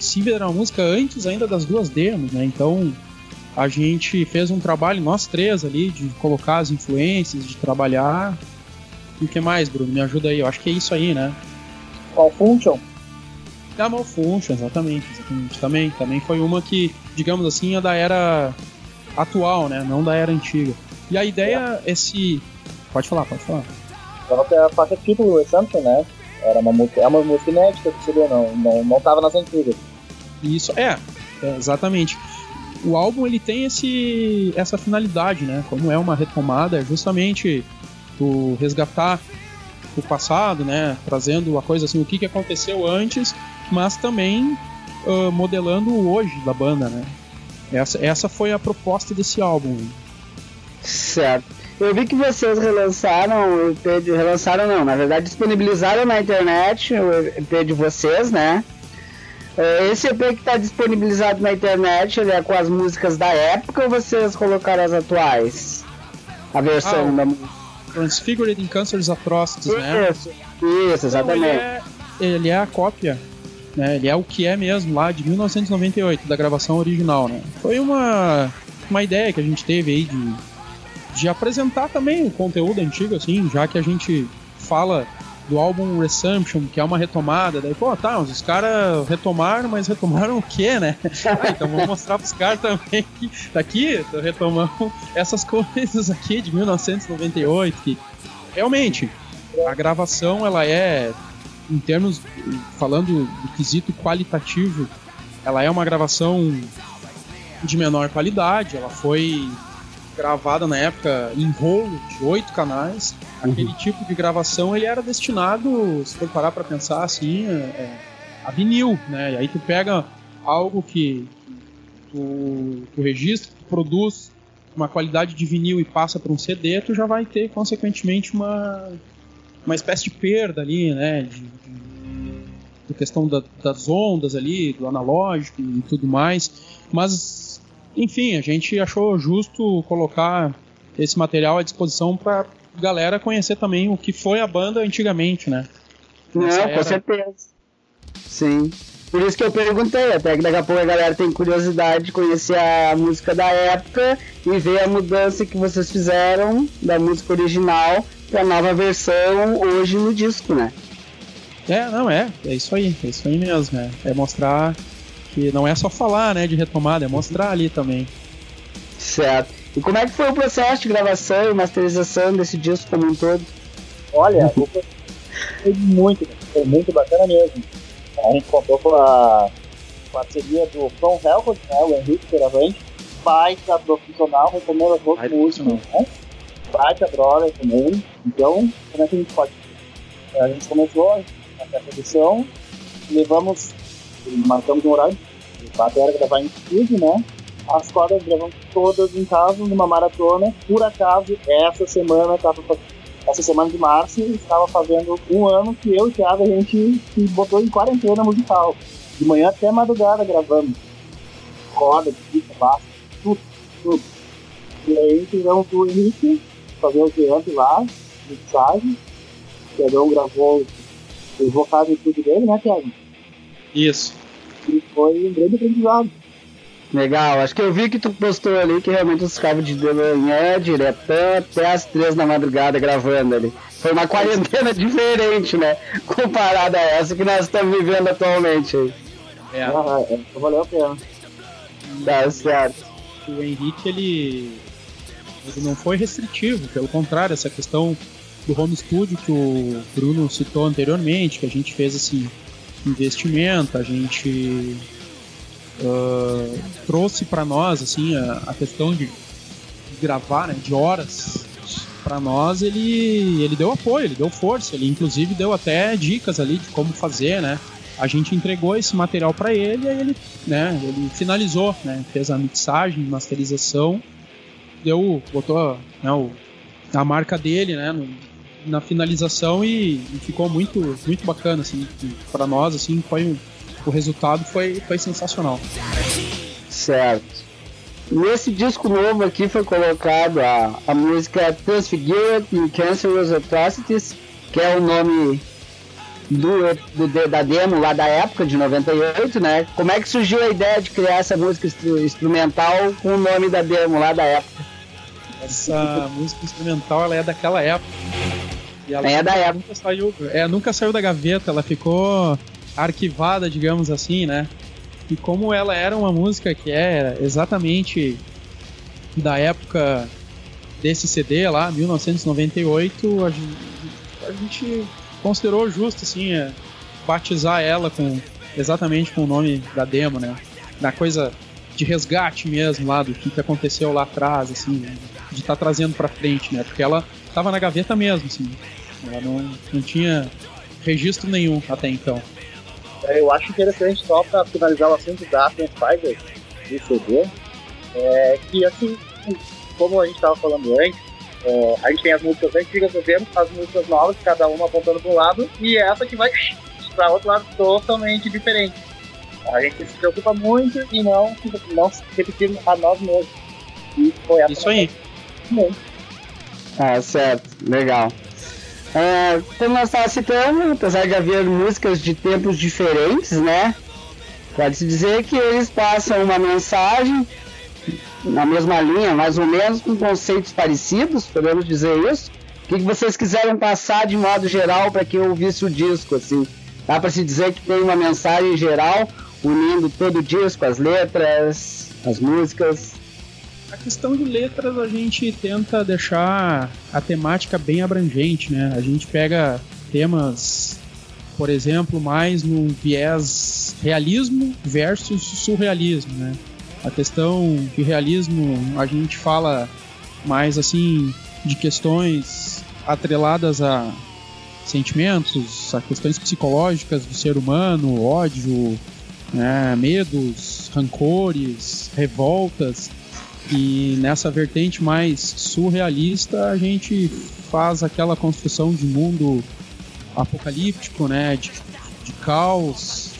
Silvia era uma música antes ainda das duas demos, né? Então a gente fez um trabalho, nós três ali, de colocar as influências, de trabalhar. E o que mais, Bruno? Me ajuda aí, eu acho que é isso aí, né? Malfunction? É, Malfunction, exatamente, exatamente. Também, também foi uma que, digamos assim, é da era atual, né? Não da era antiga. E a ideia é, é se. Pode falar, pode falar. A faixa título do Assumption, né? Era uma música, é uma música inédita que seria, não, não, não tava nas antigas. Isso, é, é, exatamente. O álbum ele tem esse, essa finalidade, né? Como é uma retomada, é justamente o resgatar o passado, né? Trazendo a coisa assim, o que, que aconteceu antes, mas também uh, modelando o hoje da banda, né? Essa, essa foi a proposta desse álbum. Certo. Eu vi que vocês relançaram o EP de. Relançaram não, na verdade disponibilizaram na internet o EP de vocês, né? É, esse EP que está disponibilizado na internet, ele é com as músicas da época ou vocês colocaram as atuais? A versão ah, da Transfigured in Cancer's Atrocities, né? Isso, isso, exatamente. Então, ele, é, ele, é, a cópia, né? Ele é o que é mesmo lá de 1998, da gravação original, né? Foi uma, uma ideia que a gente teve aí de de apresentar também o conteúdo antigo, assim, já que a gente fala do álbum Resumption, que é uma retomada, daí, pô, tá, os caras retomaram, mas retomaram o quê, né? [LAUGHS] Ah, então vamos mostrar pros caras também que daqui retomamos essas coisas aqui de 1998, que realmente a gravação ela é, em termos, falando do quesito qualitativo, ela é uma gravação de menor qualidade, ela foi gravada na época em rolo de oito canais. Uhum. Aquele tipo de gravação ele era destinado, se for parar para pensar assim, é, é, a vinil, né? E aí tu pega algo que tu, tu registra, tu produz uma qualidade de vinil e passa para um CD, tu já vai ter consequentemente uma uma espécie de perda ali, né? De, de, de questão da, das ondas ali, do analógico e tudo mais. Mas enfim, a gente achou justo colocar esse material à disposição para galera conhecer também o que foi a banda antigamente, né? Não, Nessa com era. certeza. Sim. Por isso que eu perguntei, até que daqui a pouco a galera tem curiosidade de conhecer a música da época e ver a mudança que vocês fizeram da música original pra nova versão hoje no disco, né? É, não, é, é isso aí, é isso aí mesmo, é, é mostrar que não é só falar, né, de retomada, é mostrar ali também. Certo. E como é que foi o processo de gravação e masterização desse disco como um todo? Olha, foi muito, foi muito bacana mesmo. A gente contou com a parceria do From Records, né, o Henrique Peravante, baita profissional, recomendo a todos os músicos, né? Baita brother também. Então, como é que a gente pode? A gente começou a produção, levamos, marcamos um horário, o papo era gravar em estúdio, né? As cordas gravamos todas em casa, numa maratona. Por acaso, essa semana essa semana de março estava fazendo um ano que eu e o Thiago a gente se botou em quarentena musical. De manhã até madrugada gravando. Corda, guitarra, baixo, tudo, tudo. E aí fizemos o Henrique fazer o diante lá, mixagem. O Thiagão gravou os vocais no estúdio dele, né, Thiago? Isso. E foi um grande aprendizado. Legal, acho que eu vi que tu postou ali que realmente os cabos de manhã direto até as três da madrugada gravando ali. Foi uma quarentena [LAUGHS] diferente, né? Comparada a essa que nós estamos vivendo atualmente aí. É, Ah, é, valeu a pena. Tá certo. o Henrique, ele, ele não foi restritivo, pelo contrário, essa questão do home studio que o Bruno citou anteriormente, que a gente fez esse investimento, a gente ah, trouxe para nós assim a, a questão de, de gravar, né, de horas para nós, ele ele deu apoio, ele deu força, ele inclusive deu até dicas ali de como fazer, né? A gente entregou esse material para ele e ele, né, ele finalizou, né, fez a mixagem, masterização, deu, botou né, o, a marca dele, né, no- na finalização e, e ficou muito muito bacana assim para nós assim foi o resultado foi foi sensacional Certo. Nesse disco novo aqui foi colocado a, a música Transfigured in Cancerous Atrocities, que é o nome do, do- da demo lá da época, de 98, né? Como é que surgiu a ideia de criar essa música instru- instrumental com o nome da demo lá da época? essa música instrumental ela é daquela época e ela É da época. nunca saiu é nunca saiu da gaveta ela ficou arquivada digamos assim né e como ela era uma música que é exatamente da época desse CD lá 1998 a gente, a gente considerou justo assim é, batizar ela com exatamente com o nome da demo né da coisa de resgate mesmo lá do que, que aconteceu lá atrás assim né? de estar trazendo pra frente né porque ela tava na gaveta mesmo assim ela não, não tinha registro nenhum até então É, Eu acho interessante, só para finalizar o assunto da Athens Spider do CD, é que assim, como a gente estava falando antes, é, a gente tem as músicas antigas do demo, as músicas novas, cada uma apontando para um lado, e essa que vai [LAUGHS] para outro lado totalmente diferente. A gente se preocupa muito e não, não se repetir a nós mesmos. E foi essa isso aí. Ah, certo, legal. É, como nós estávamos citando, apesar de haver músicas de tempos diferentes, né? Pode-se dizer que eles passam uma mensagem na mesma linha, mais ou menos, com conceitos parecidos, podemos dizer isso. O que, vocês quiseram passar de modo geral para quem ouvisse o disco, assim? Dá para se dizer que tem uma mensagem geral unindo todo o disco, as letras, as músicas. A questão de letras a gente tenta deixar a temática bem abrangente, né? A gente pega temas, por exemplo, mais no viés realismo versus surrealismo, né? A questão de realismo a gente fala mais assim de questões atreladas a sentimentos, a questões psicológicas do ser humano, ódio, né, medos, rancores, revoltas. E nessa vertente mais surrealista, a gente faz aquela construção de mundo apocalíptico, né, de, de caos.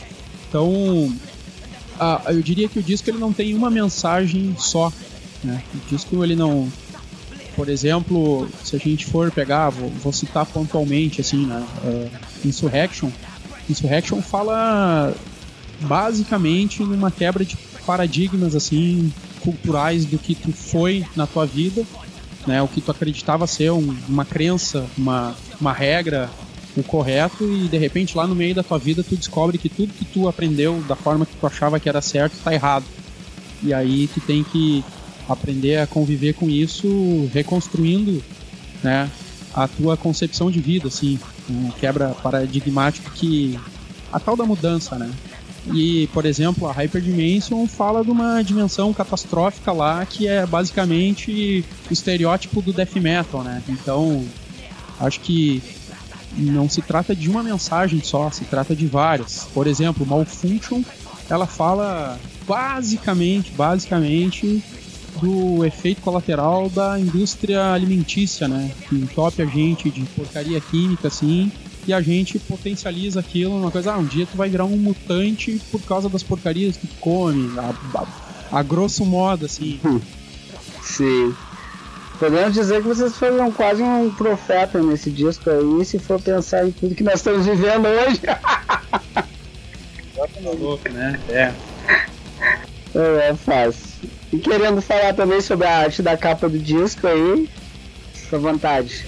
Então, ah, eu diria que o disco ele não tem uma mensagem só. Né? O disco ele não por exemplo, se a gente for pegar, vou, vou citar pontualmente, assim, né? Uh, Insurrection. Insurrection fala basicamente numa quebra de paradigmas, assim, culturais do que tu foi na tua vida, né? O que tu acreditava ser um, uma crença, uma, uma regra, o correto e de repente lá no meio da tua vida tu descobre que tudo que tu aprendeu da forma que tu achava que era certo está errado. E aí tu tem que aprender a conviver com isso, reconstruindo, né, a tua concepção de vida, assim, um quebra paradigmático que a tal da mudança, né? E, por exemplo, a Hyperdimension fala de uma dimensão catastrófica lá que é basicamente o estereótipo do death metal, né? Então, acho que não se trata de uma mensagem só, se trata de várias. Por exemplo, Malfunction, ela fala basicamente, basicamente do efeito colateral da indústria alimentícia, né? Que entope a gente de porcaria química, assim, e a gente potencializa aquilo numa coisa, ah, um dia tu vai virar um mutante por causa das porcarias que tu come, a, a, a grosso modo, assim. Sim. Podemos dizer que vocês foram quase um profeta nesse disco aí, se for pensar em tudo que nós estamos vivendo hoje. Tá louco, né? É. É, é fácil. E querendo falar também sobre a arte da capa do disco aí, fica à vontade.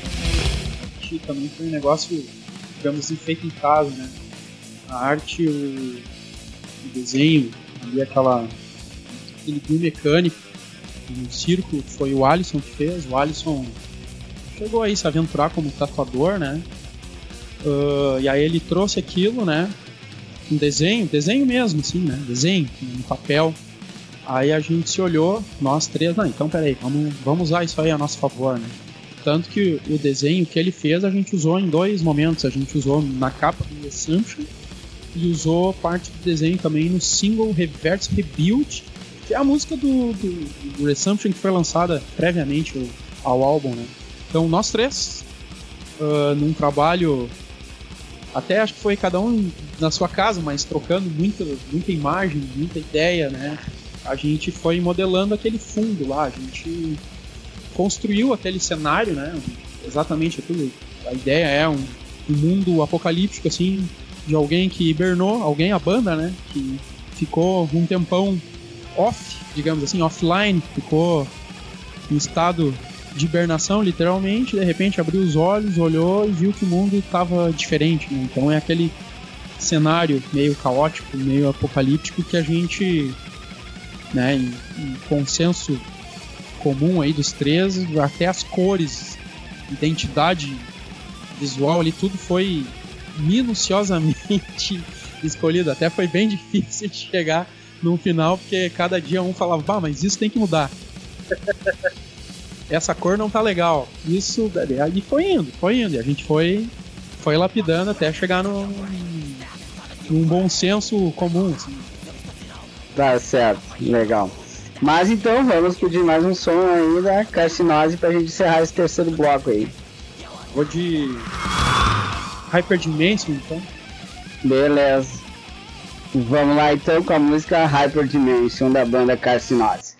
Também foi um negócio, digamos assim, feito em casa, né? A arte, o, o desenho, ali aquela, aquele biomecânico no circo foi o Alisson que fez. O Alisson chegou aí se aventurar como tatuador, né? Uh, e aí ele trouxe aquilo, né? Um desenho, desenho mesmo, assim, né? Desenho, no papel. Aí a gente se olhou, nós três, não, então peraí, vamos, vamos usar isso aí a nosso favor, né? Tanto que o desenho que ele fez a gente usou em dois momentos. A gente usou na capa do Assumption e usou parte do desenho também no single Reverse Rebuild, que é a música do, do, do que foi lançada previamente ao álbum, né? Então nós três, uh, num trabalho, até acho que foi cada um na sua casa, mas trocando muita, muita imagem, muita ideia, né? A gente foi modelando aquele fundo lá, a gente construiu aquele cenário, né? Exatamente aquilo. A ideia é um, um mundo apocalíptico, assim, de alguém que hibernou, alguém, a banda, né? Que ficou um tempão off, digamos assim, offline, ficou em estado de hibernação, literalmente, de repente abriu os olhos, olhou e viu que o mundo estava diferente. Né? Então é aquele cenário meio caótico, meio apocalíptico que a gente, né, em, em consenso comum aí dos três, até as cores, identidade visual ali, tudo foi minuciosamente [LAUGHS] escolhido. Até foi bem [LAUGHS] difícil de chegar no final, porque cada dia um falava, bah, mas isso tem que mudar. [LAUGHS] Essa cor não tá legal. Isso. E foi indo, foi indo. E a gente foi, foi lapidando até chegar no, num bom senso comum. Assim. Tá certo, legal. Mas então vamos pedir mais um som aí da Carcinose pra gente encerrar esse terceiro bloco aí. Vou de Hyperdimension então. Beleza. Vamos lá então com a música Hyperdimension da banda Carcinose.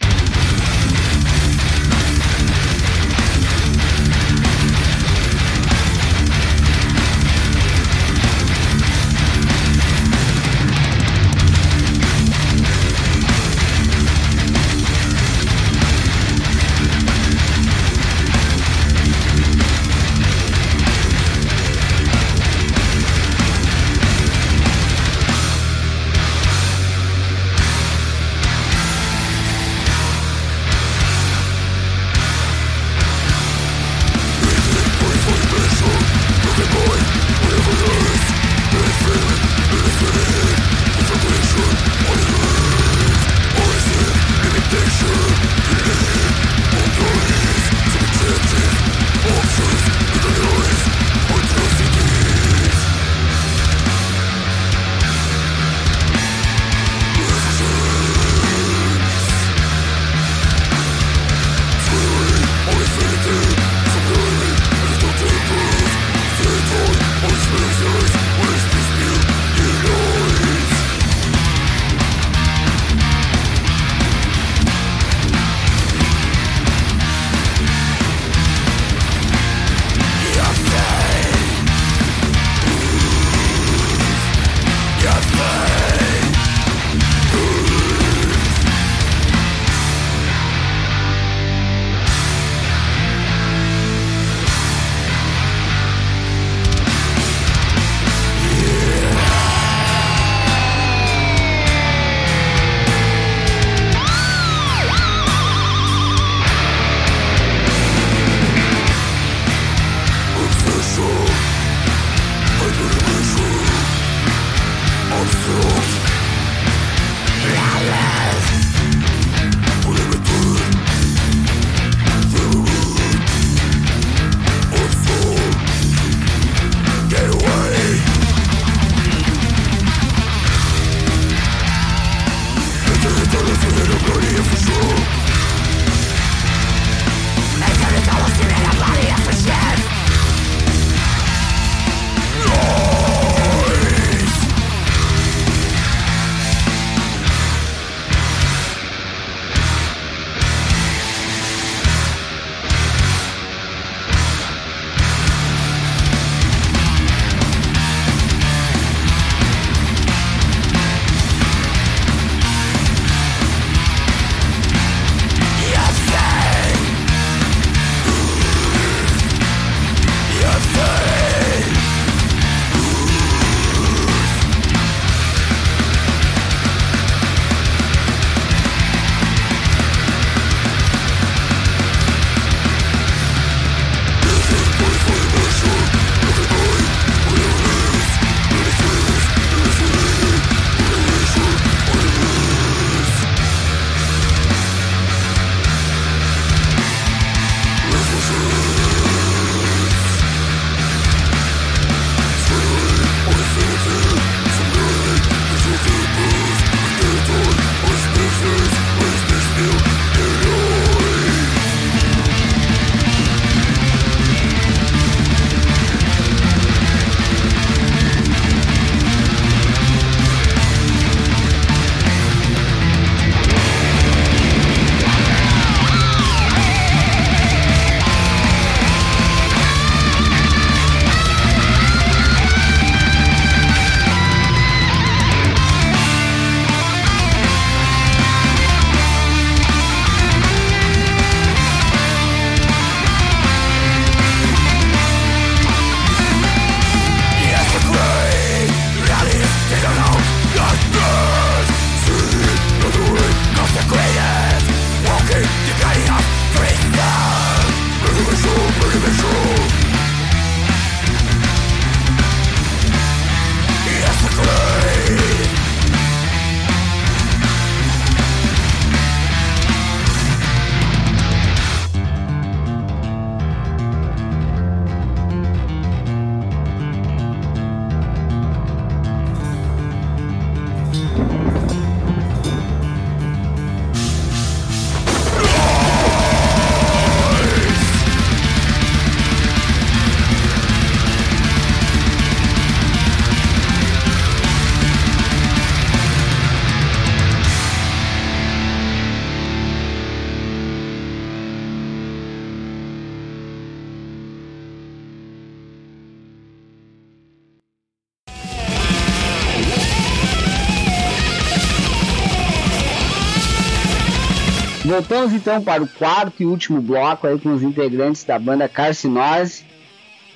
Voltamos então para o quarto e último bloco aí com os integrantes da banda Carcinose.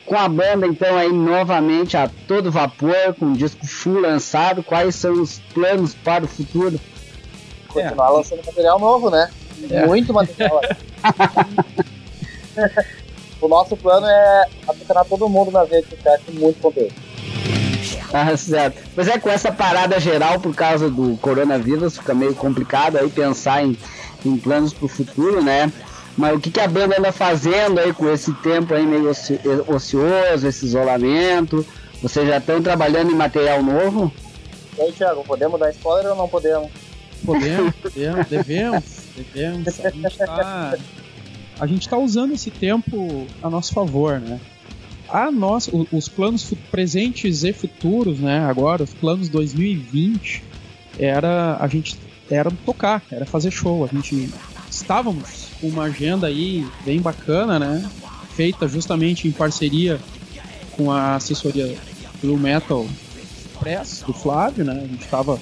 Com a banda então aí novamente a todo vapor, com o disco full lançado, quais são os planos para o futuro? Continuar é. lançando material novo, né? É. Muito material. [LAUGHS] o nosso plano é apresentar todo mundo nas redes sociais com muito conteúdo. Ah, certo. Mas é com essa parada geral por causa do coronavírus, fica meio complicado aí pensar em, em planos para o futuro, né? Mas o que, que a banda anda fazendo aí com esse tempo aí meio oci ocioso, esse isolamento? Vocês já estão trabalhando em material novo? E aí, Thiago, podemos dar spoiler ou não podemos? Podemos, [LAUGHS] podemos, devemos, devemos. A gente tá, a gente tá usando esse tempo a nosso favor, né? A nossa, os planos presentes e futuros, né? Agora, os planos 2020 era a gente era tocar, era fazer show. A gente estávamos com uma agenda aí bem bacana, né? Feita justamente em parceria com a assessoria Blue Metal Press do Flávio, né? A gente estava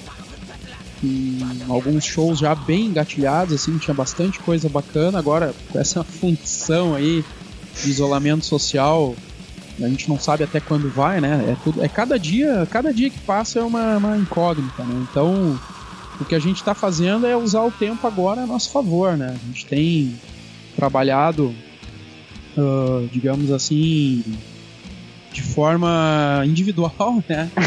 com alguns shows já bem engatilhados, assim, tinha bastante coisa bacana. Agora, com essa função aí de isolamento social, a gente não sabe até quando vai, né? É, tudo, é cada dia, cada dia que passa é uma, uma incógnita, né? Então, o que a gente está fazendo é usar o tempo agora a nosso favor, né? A gente tem trabalhado, uh, digamos assim, de forma individual, né? [LAUGHS]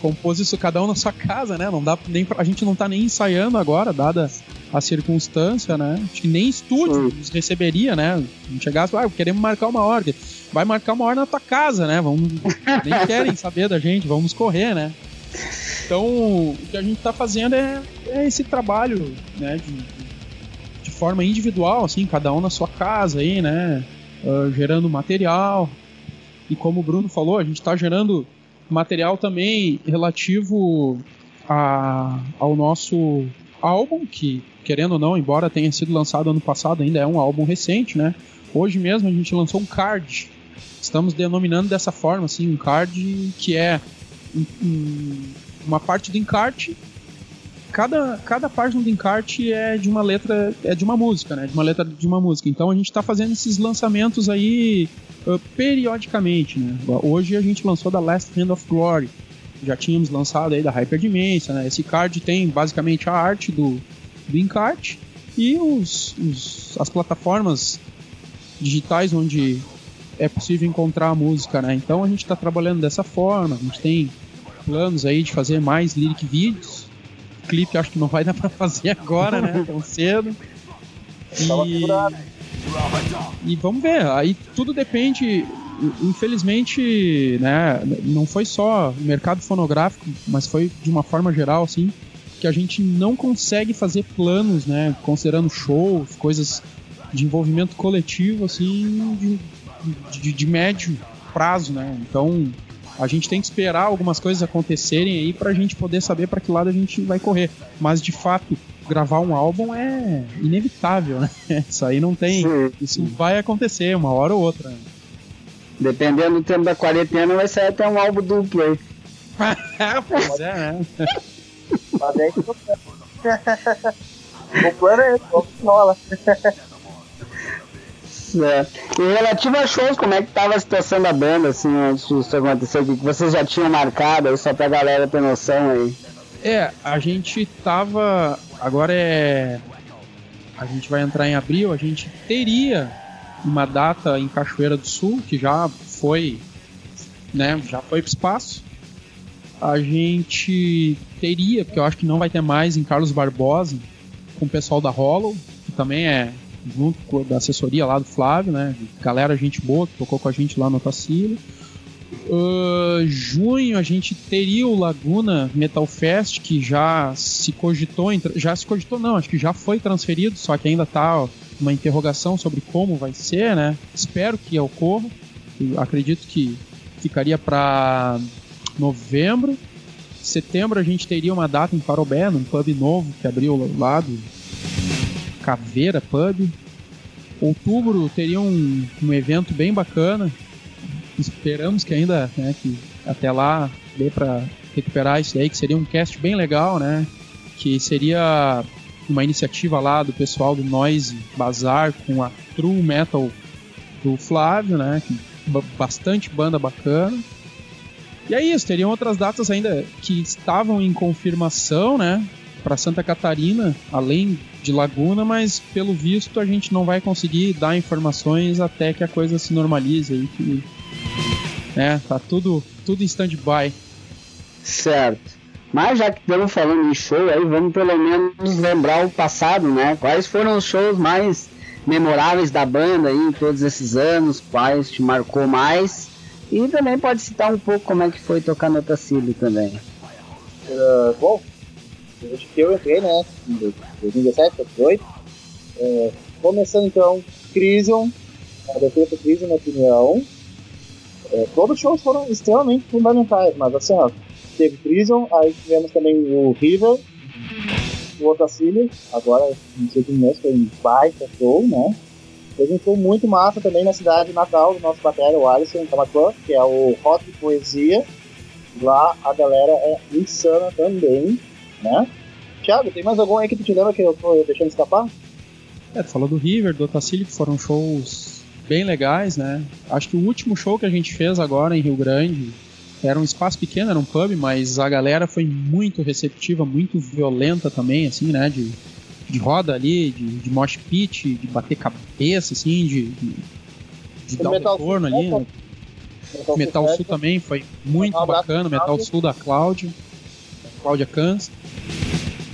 compôs isso cada um na sua casa, né? Não dá nem pra, a gente não tá nem ensaiando agora, dada a circunstância, né? Acho que nem estúdio nos receberia, né? Gente chegasse, ah, queremos marcar uma hora. Vai marcar uma hora na tua casa, né? Vamos, nem [LAUGHS] querem saber da gente, vamos correr, né? Então, o que a gente tá fazendo é, é esse trabalho, né? De, de forma individual, assim, cada um na sua casa aí, né? Uh, gerando material. E como o Bruno falou, a gente tá gerando material também relativo a, ao nosso álbum, que, querendo ou não, embora tenha sido lançado ano passado, ainda é um álbum recente, né? Hoje mesmo a gente lançou um card. Estamos denominando dessa forma, assim, um card que é um, um, uma parte do encarte. Cada, cada página do encarte é de uma letra, é de uma música, né? De uma letra de uma música. Então a gente está fazendo esses lançamentos aí uh, periodicamente, né? Hoje a gente lançou da Last Hand of Glory. Já tínhamos lançado aí da Hyperdimension, né? Esse card tem basicamente a arte do, do encarte e os, os, as plataformas digitais onde é possível encontrar a música, né? Então a gente está trabalhando dessa forma, a gente tem planos aí de fazer mais lyric vídeos. Clipe acho que não vai dar para fazer agora, né? [LAUGHS] Tão cedo. E... E vamos ver, aí tudo depende. Infelizmente, né, não foi só o mercado fonográfico, mas foi de uma forma geral, assim, que a gente não consegue fazer planos, né, considerando shows, coisas de envolvimento coletivo, assim, de, de, de médio prazo, né? Então, a gente tem que esperar algumas coisas acontecerem aí para a gente poder saber para que lado a gente vai correr. Mas de fato, gravar um álbum é inevitável, né? [LAUGHS] Isso aí não tem. Sim. Isso vai acontecer uma hora ou outra. Dependendo do tempo da quarentena, vai sair até um álbum duplo aí. [LAUGHS] pois é, né? Mas é que [LAUGHS] o plano é esse, rola. É. E relativo a shows, como é que tava a situação da banda, assim, antes disso acontecer? O que vocês já tinham marcado aí, só pra galera ter noção aí? É, a gente tava Agora é. A gente vai entrar em abril, a gente teria uma data em Cachoeira do Sul, que já foi. Né, já foi pro espaço. A gente teria, porque eu acho que não vai ter mais em Carlos Barbosa, com o pessoal da Hollow, que também é junto com da assessoria lá do Flávio, né? Galera, gente boa, que tocou com a gente lá no Tacílio. Uh, junho a gente teria o Laguna Metal Fest que já se cogitou, já se cogitou não, acho que já foi transferido, só que ainda está uma interrogação sobre como vai ser, né? Espero que ocorra. Eu acredito que ficaria para novembro. Setembro a gente teria uma data em Parobé, num pub novo que abriu lá do Caveira Pub. Outubro teria um, um evento bem bacana esperamos que ainda, né, que até lá dê para recuperar isso daí, que seria um cast bem legal, né? Que seria uma iniciativa lá do pessoal do Noise Bazar com a True Metal do Flávio, né? Bastante banda bacana. E é isso, teriam outras datas ainda que estavam em confirmação, né? Para Santa Catarina, além de Laguna, mas pelo visto a gente não vai conseguir dar informações até que a coisa se normalize aí, que né, tá tudo, tudo em stand-by. Certo. Mas já que estamos falando de show, aí vamos pelo menos lembrar o passado, né? Quais foram os shows mais memoráveis da banda aí em todos esses anos? Quais te marcou mais? E também pode citar um pouco como é que foi tocar no Otacílio também. Uh, bom, desde que eu entrei, né? Em 2017, 2018. Uh, começando então, Crisium, a defesa Crisium, na opinião. Uh, todos os shows foram extremamente fundamentais, mas assim, ó, teve Prison, aí tivemos também o River, o Otacílio, agora não sei que mês, foi um baita show, né? Teve um show muito massa também na cidade natal do nosso batera, o Alisson, Camacuã, que é o Rock Poesia. Lá a galera é insana também, né? Thiago, tem mais algum aí que tu te lembra que eu tô deixando escapar? É, tu falou do River, do Otacílio, que foram shows bem legais, né? Acho que o último show que a gente fez agora em Rio Grande, era um espaço pequeno, era um pub, mas a galera foi muito receptiva, muito violenta também, assim, né? De, de roda ali, de, de mosh pit, de bater cabeça, assim, de, de, de dar um retorno ali. Né? Metal, Metal Sul, Sul também foi muito um bacana, Metal Sul da Cláudia, Cláudia Cans.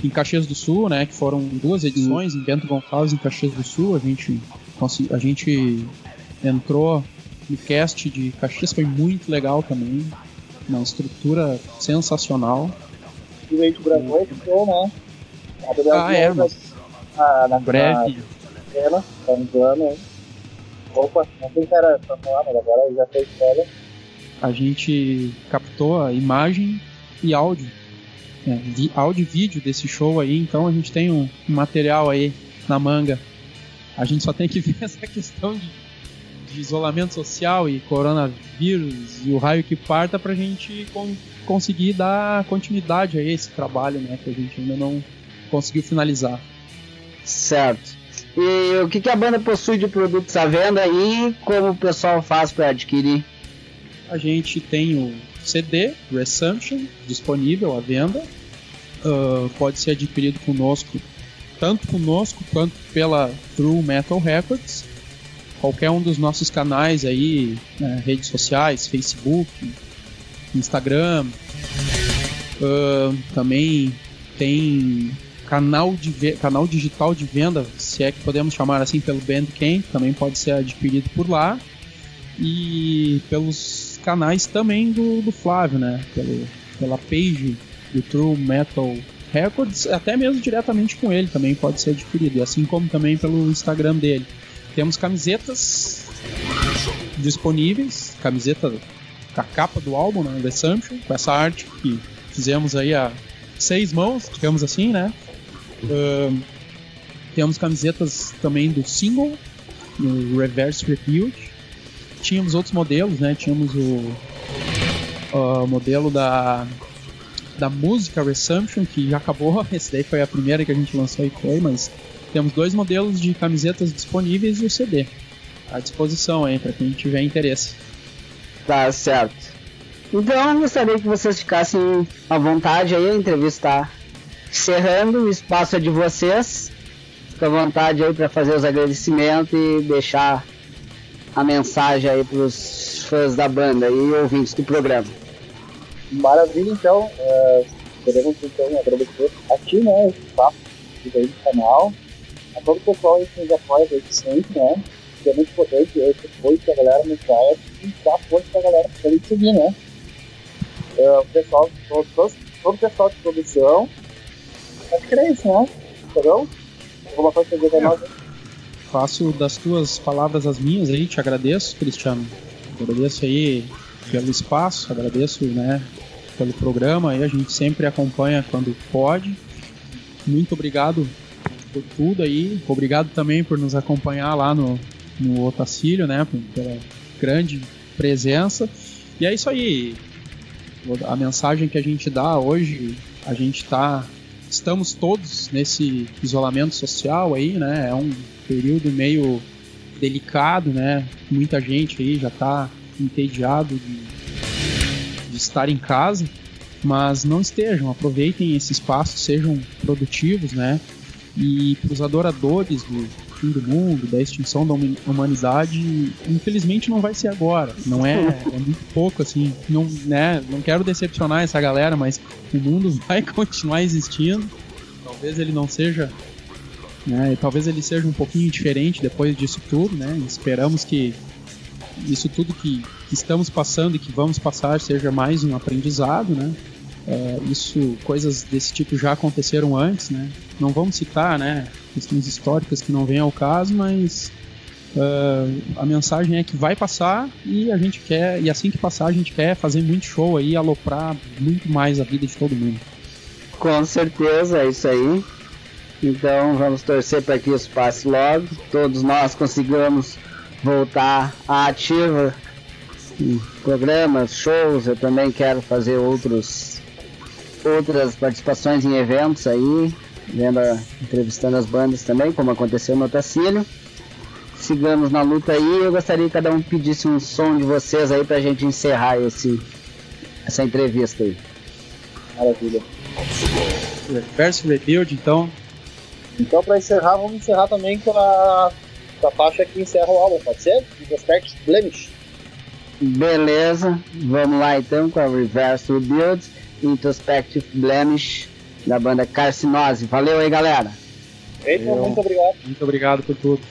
Em Caxias do Sul, né, que foram duas edições, em Bento Gonçalves em Caxias do Sul, a gente, a gente entrou no cast de Caxias, foi muito legal também uma estrutura sensacional. E o Age gravou esse show, né? Ah, é, mas... Ah, na, breve. Na, tá no plano, hein? Opa, não sei se era pra falar, mas agora já fez spoiler. A gente captou a imagem e áudio. É, áudio e vídeo desse show aí, então a gente tem um, um material aí na manga. A gente só tem que [LAUGHS] ver essa questão de de isolamento social e coronavírus e o raio que parta para a gente con conseguir dar continuidade a esse trabalho, né, que a gente ainda não conseguiu finalizar. Certo. E o que, que a banda possui de produtos à venda e como o pessoal faz para adquirir? A gente tem o CD Resumption disponível à venda. Uh, pode ser adquirido conosco, tanto conosco quanto pela True Metal Records qualquer um dos nossos canais aí, né, redes sociais, Facebook, Instagram. Uh, também tem canal, de canal digital de venda, se é que podemos chamar assim, pelo Bandcamp, também pode ser adquirido por lá. E pelos canais também do, do Flávio, né? Pelo, pela page do True Metal Records, até mesmo diretamente com ele também pode ser adquirido, assim como também pelo Instagram dele. Temos camisetas disponíveis, camiseta com a capa do álbum, né, The Assumption, com essa arte que fizemos aí a seis mãos, digamos assim, né? Uh, temos camisetas também do single, no Reverse Rebuild. Tínhamos outros modelos, né? Tínhamos o, o modelo da da música Resumption, que já acabou. [LAUGHS] Esse daí foi a primeira que a gente lançou e foi, mas temos dois modelos de camisetas disponíveis e o CD à disposição aí para quem tiver interesse. Tá certo. Então eu gostaria que vocês ficassem à vontade aí, a entrevista tá encerrando, o espaço é de vocês. Fica à vontade aí para fazer os agradecimentos e deixar a mensagem aí para os fãs da banda e ouvintes do programa. Maravilha, então. É, queremos então agradecer a ti, né, esse papo aí do canal a todo o pessoal que nos apoia desde sempre, né? Que é muito importante esse apoio que a galera nos dá e dar apoio pra galera pra gente seguir, né? Uh, o pessoal, todo, todo, o pessoal de produção. Acho que era isso, né? Entendeu? Alguma coisa que dizer nós? Faço das tuas palavras as minhas aí, te agradeço, Cristiano. Agradeço aí pelo espaço, agradeço, né, pelo programa aí, a gente sempre acompanha quando pode. Muito obrigado por tudo aí. Obrigado também por nos acompanhar lá no, no Otacílio, né? Pela grande presença. E é isso aí. A mensagem que a gente dá hoje, a gente está estamos todos nesse isolamento social aí, né? É um período meio delicado, né? Muita gente aí já está entediado de, de estar em casa, mas não estejam, aproveitem esse espaço, sejam produtivos, né? E para os adoradores do fim do mundo, da extinção da humanidade, infelizmente não vai ser agora. Não é, [LAUGHS] é muito pouco assim. Não, né? Não quero decepcionar essa galera, mas o mundo [LAUGHS] vai continuar existindo. Talvez ele não seja né? talvez ele seja um pouquinho diferente depois disso tudo, né? Esperamos que isso tudo que, que, estamos passando e que vamos passar seja mais um aprendizado, né? É, isso, coisas desse tipo já aconteceram antes, né? Não vamos citar, né? Questões históricas que não vêm ao caso, mas uh, a mensagem é que vai passar e a gente quer, e assim que passar a gente quer fazer muito show aí, aloprar muito mais a vida de todo mundo. Com certeza, é isso aí. Então vamos torcer para que isso passe logo. Todos nós consigamos voltar à ativa programas, shows. Eu também quero fazer outros outras participações em eventos aí, vendo, entrevistando as bandas também, como aconteceu no Otacílio. Sigamos na luta aí. Eu gostaria que cada um pedisse um som de vocês aí pra gente encerrar esse, essa entrevista aí. Maravilha. Verso Rebuild, então. Então, para encerrar, vamos encerrar também com a, com a faixa que encerra o álbum, pode ser? Retrospect Blemish. Beleza, vamos lá então com a Reverse Rebuild, Introspective Blemish da banda Carcinose. Valeu aí, galera. Feito, muito obrigado. Muito obrigado por tudo.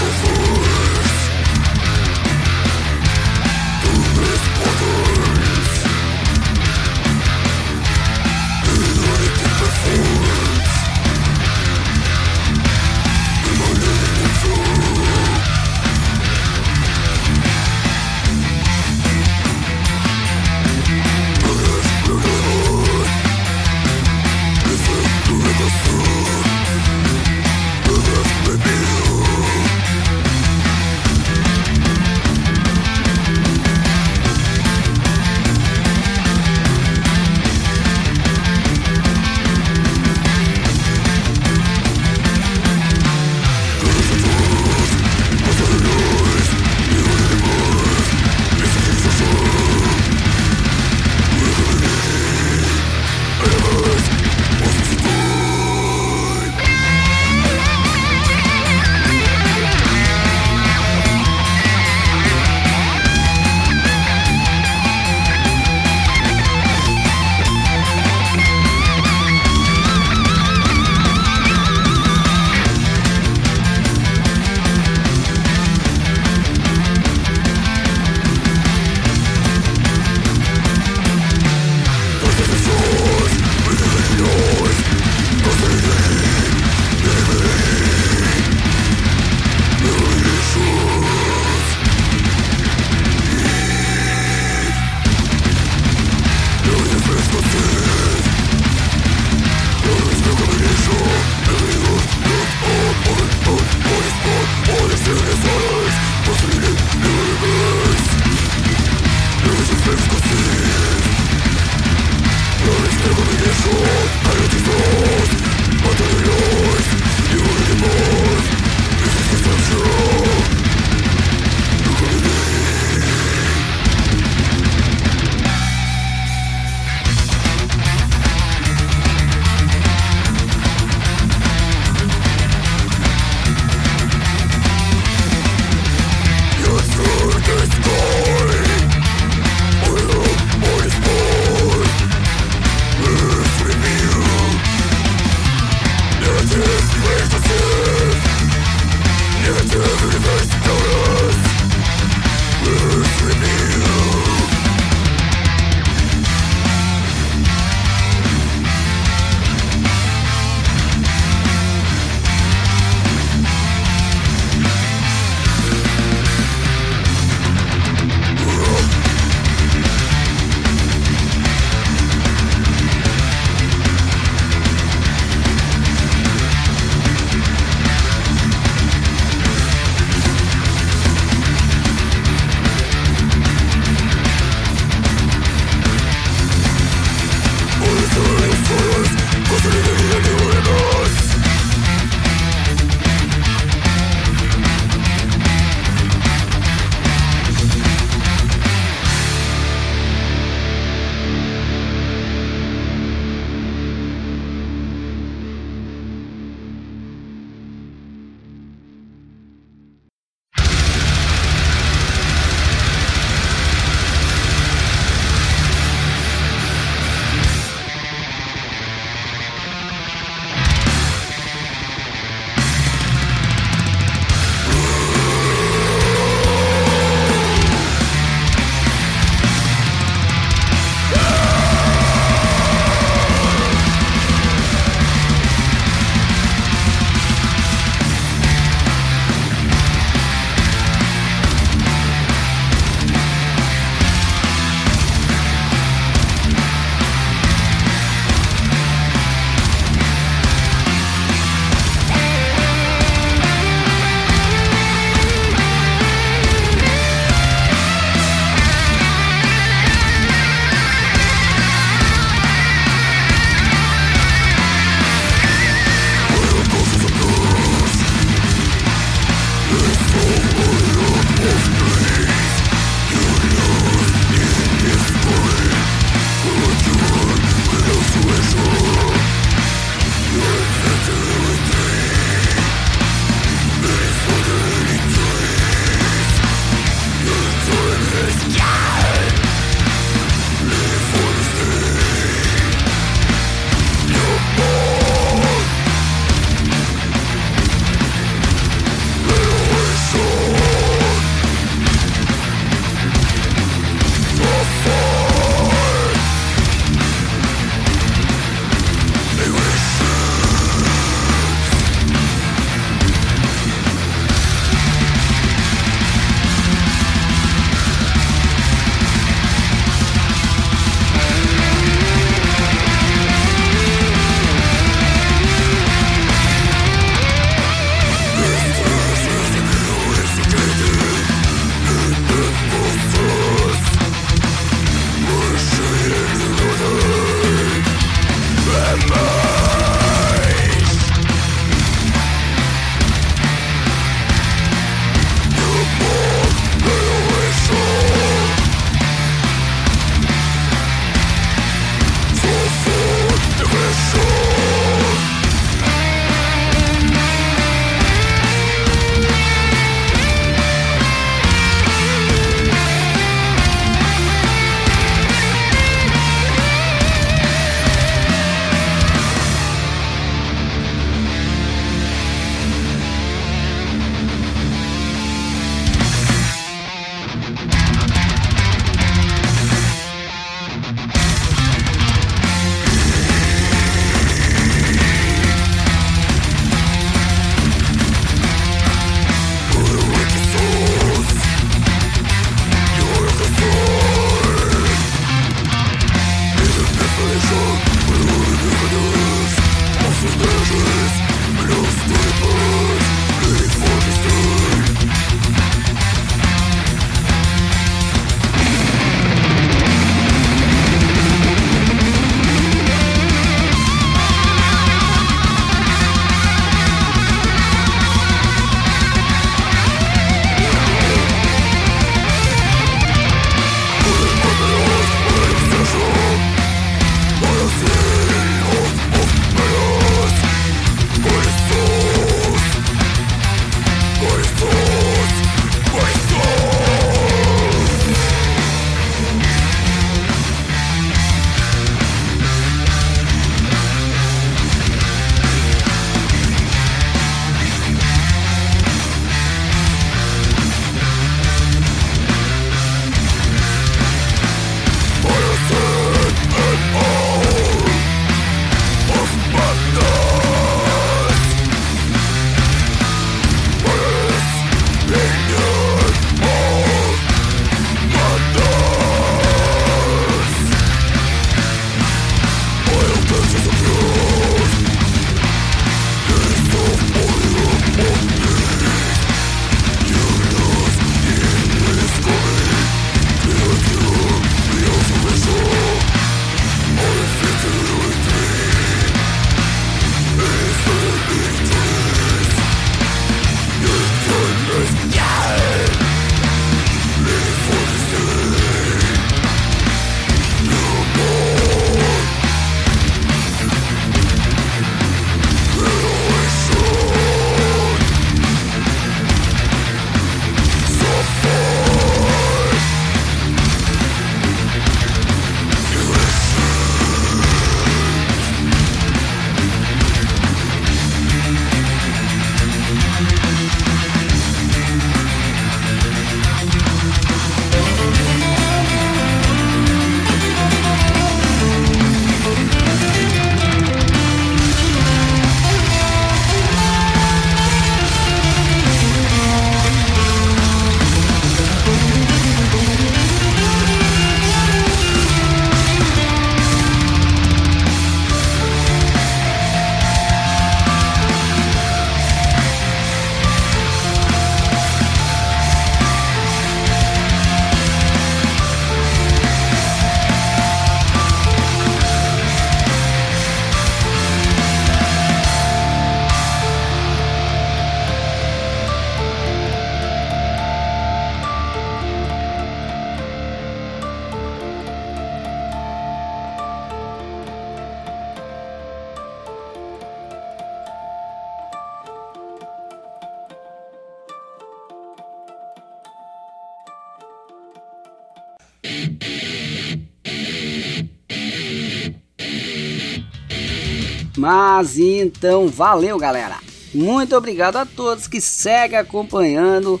Mas então, valeu galera! Muito obrigado a todos que seguem acompanhando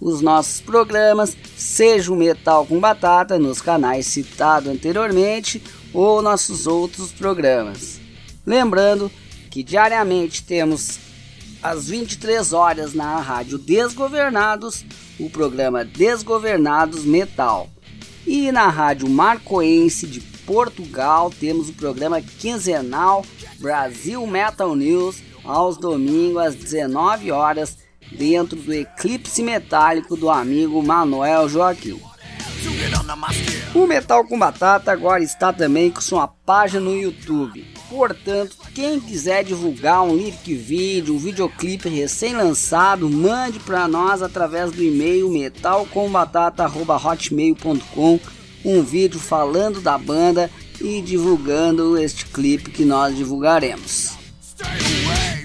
os nossos programas, seja o Metal com Batata nos canais citados anteriormente ou nossos outros programas. Lembrando que diariamente temos às 23 horas na rádio Desgovernados o programa Desgovernados Metal. E na rádio Marcoense de Portugal temos o programa quinzenal Brasil Metal News aos domingos às 19 horas dentro do eclipse metálico do amigo Manuel Joaquim. O Metal com Batata agora está também com sua página no YouTube. Portanto, quem quiser divulgar um lyric vídeo, um videoclipe recém-lançado, mande para nós através do e-mail metalcombatata@hotmail.com um vídeo falando da banda e divulgando este clipe que nós divulgaremos.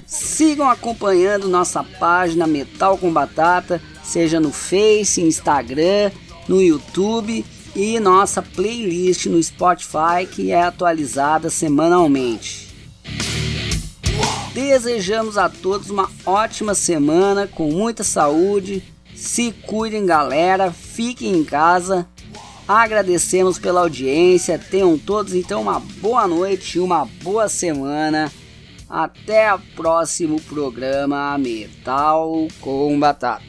Sigam acompanhando nossa página Metal com Batata, seja no Face, Instagram, no YouTube e nossa playlist no Spotify que é atualizada semanalmente. Desejamos a todos uma ótima semana com muita saúde. Se cuidem, galera. Fiquem em casa. Agradecemos pela audiência. Tenham todos então uma boa noite uma boa semana. Até o próximo programa Metal com Batata.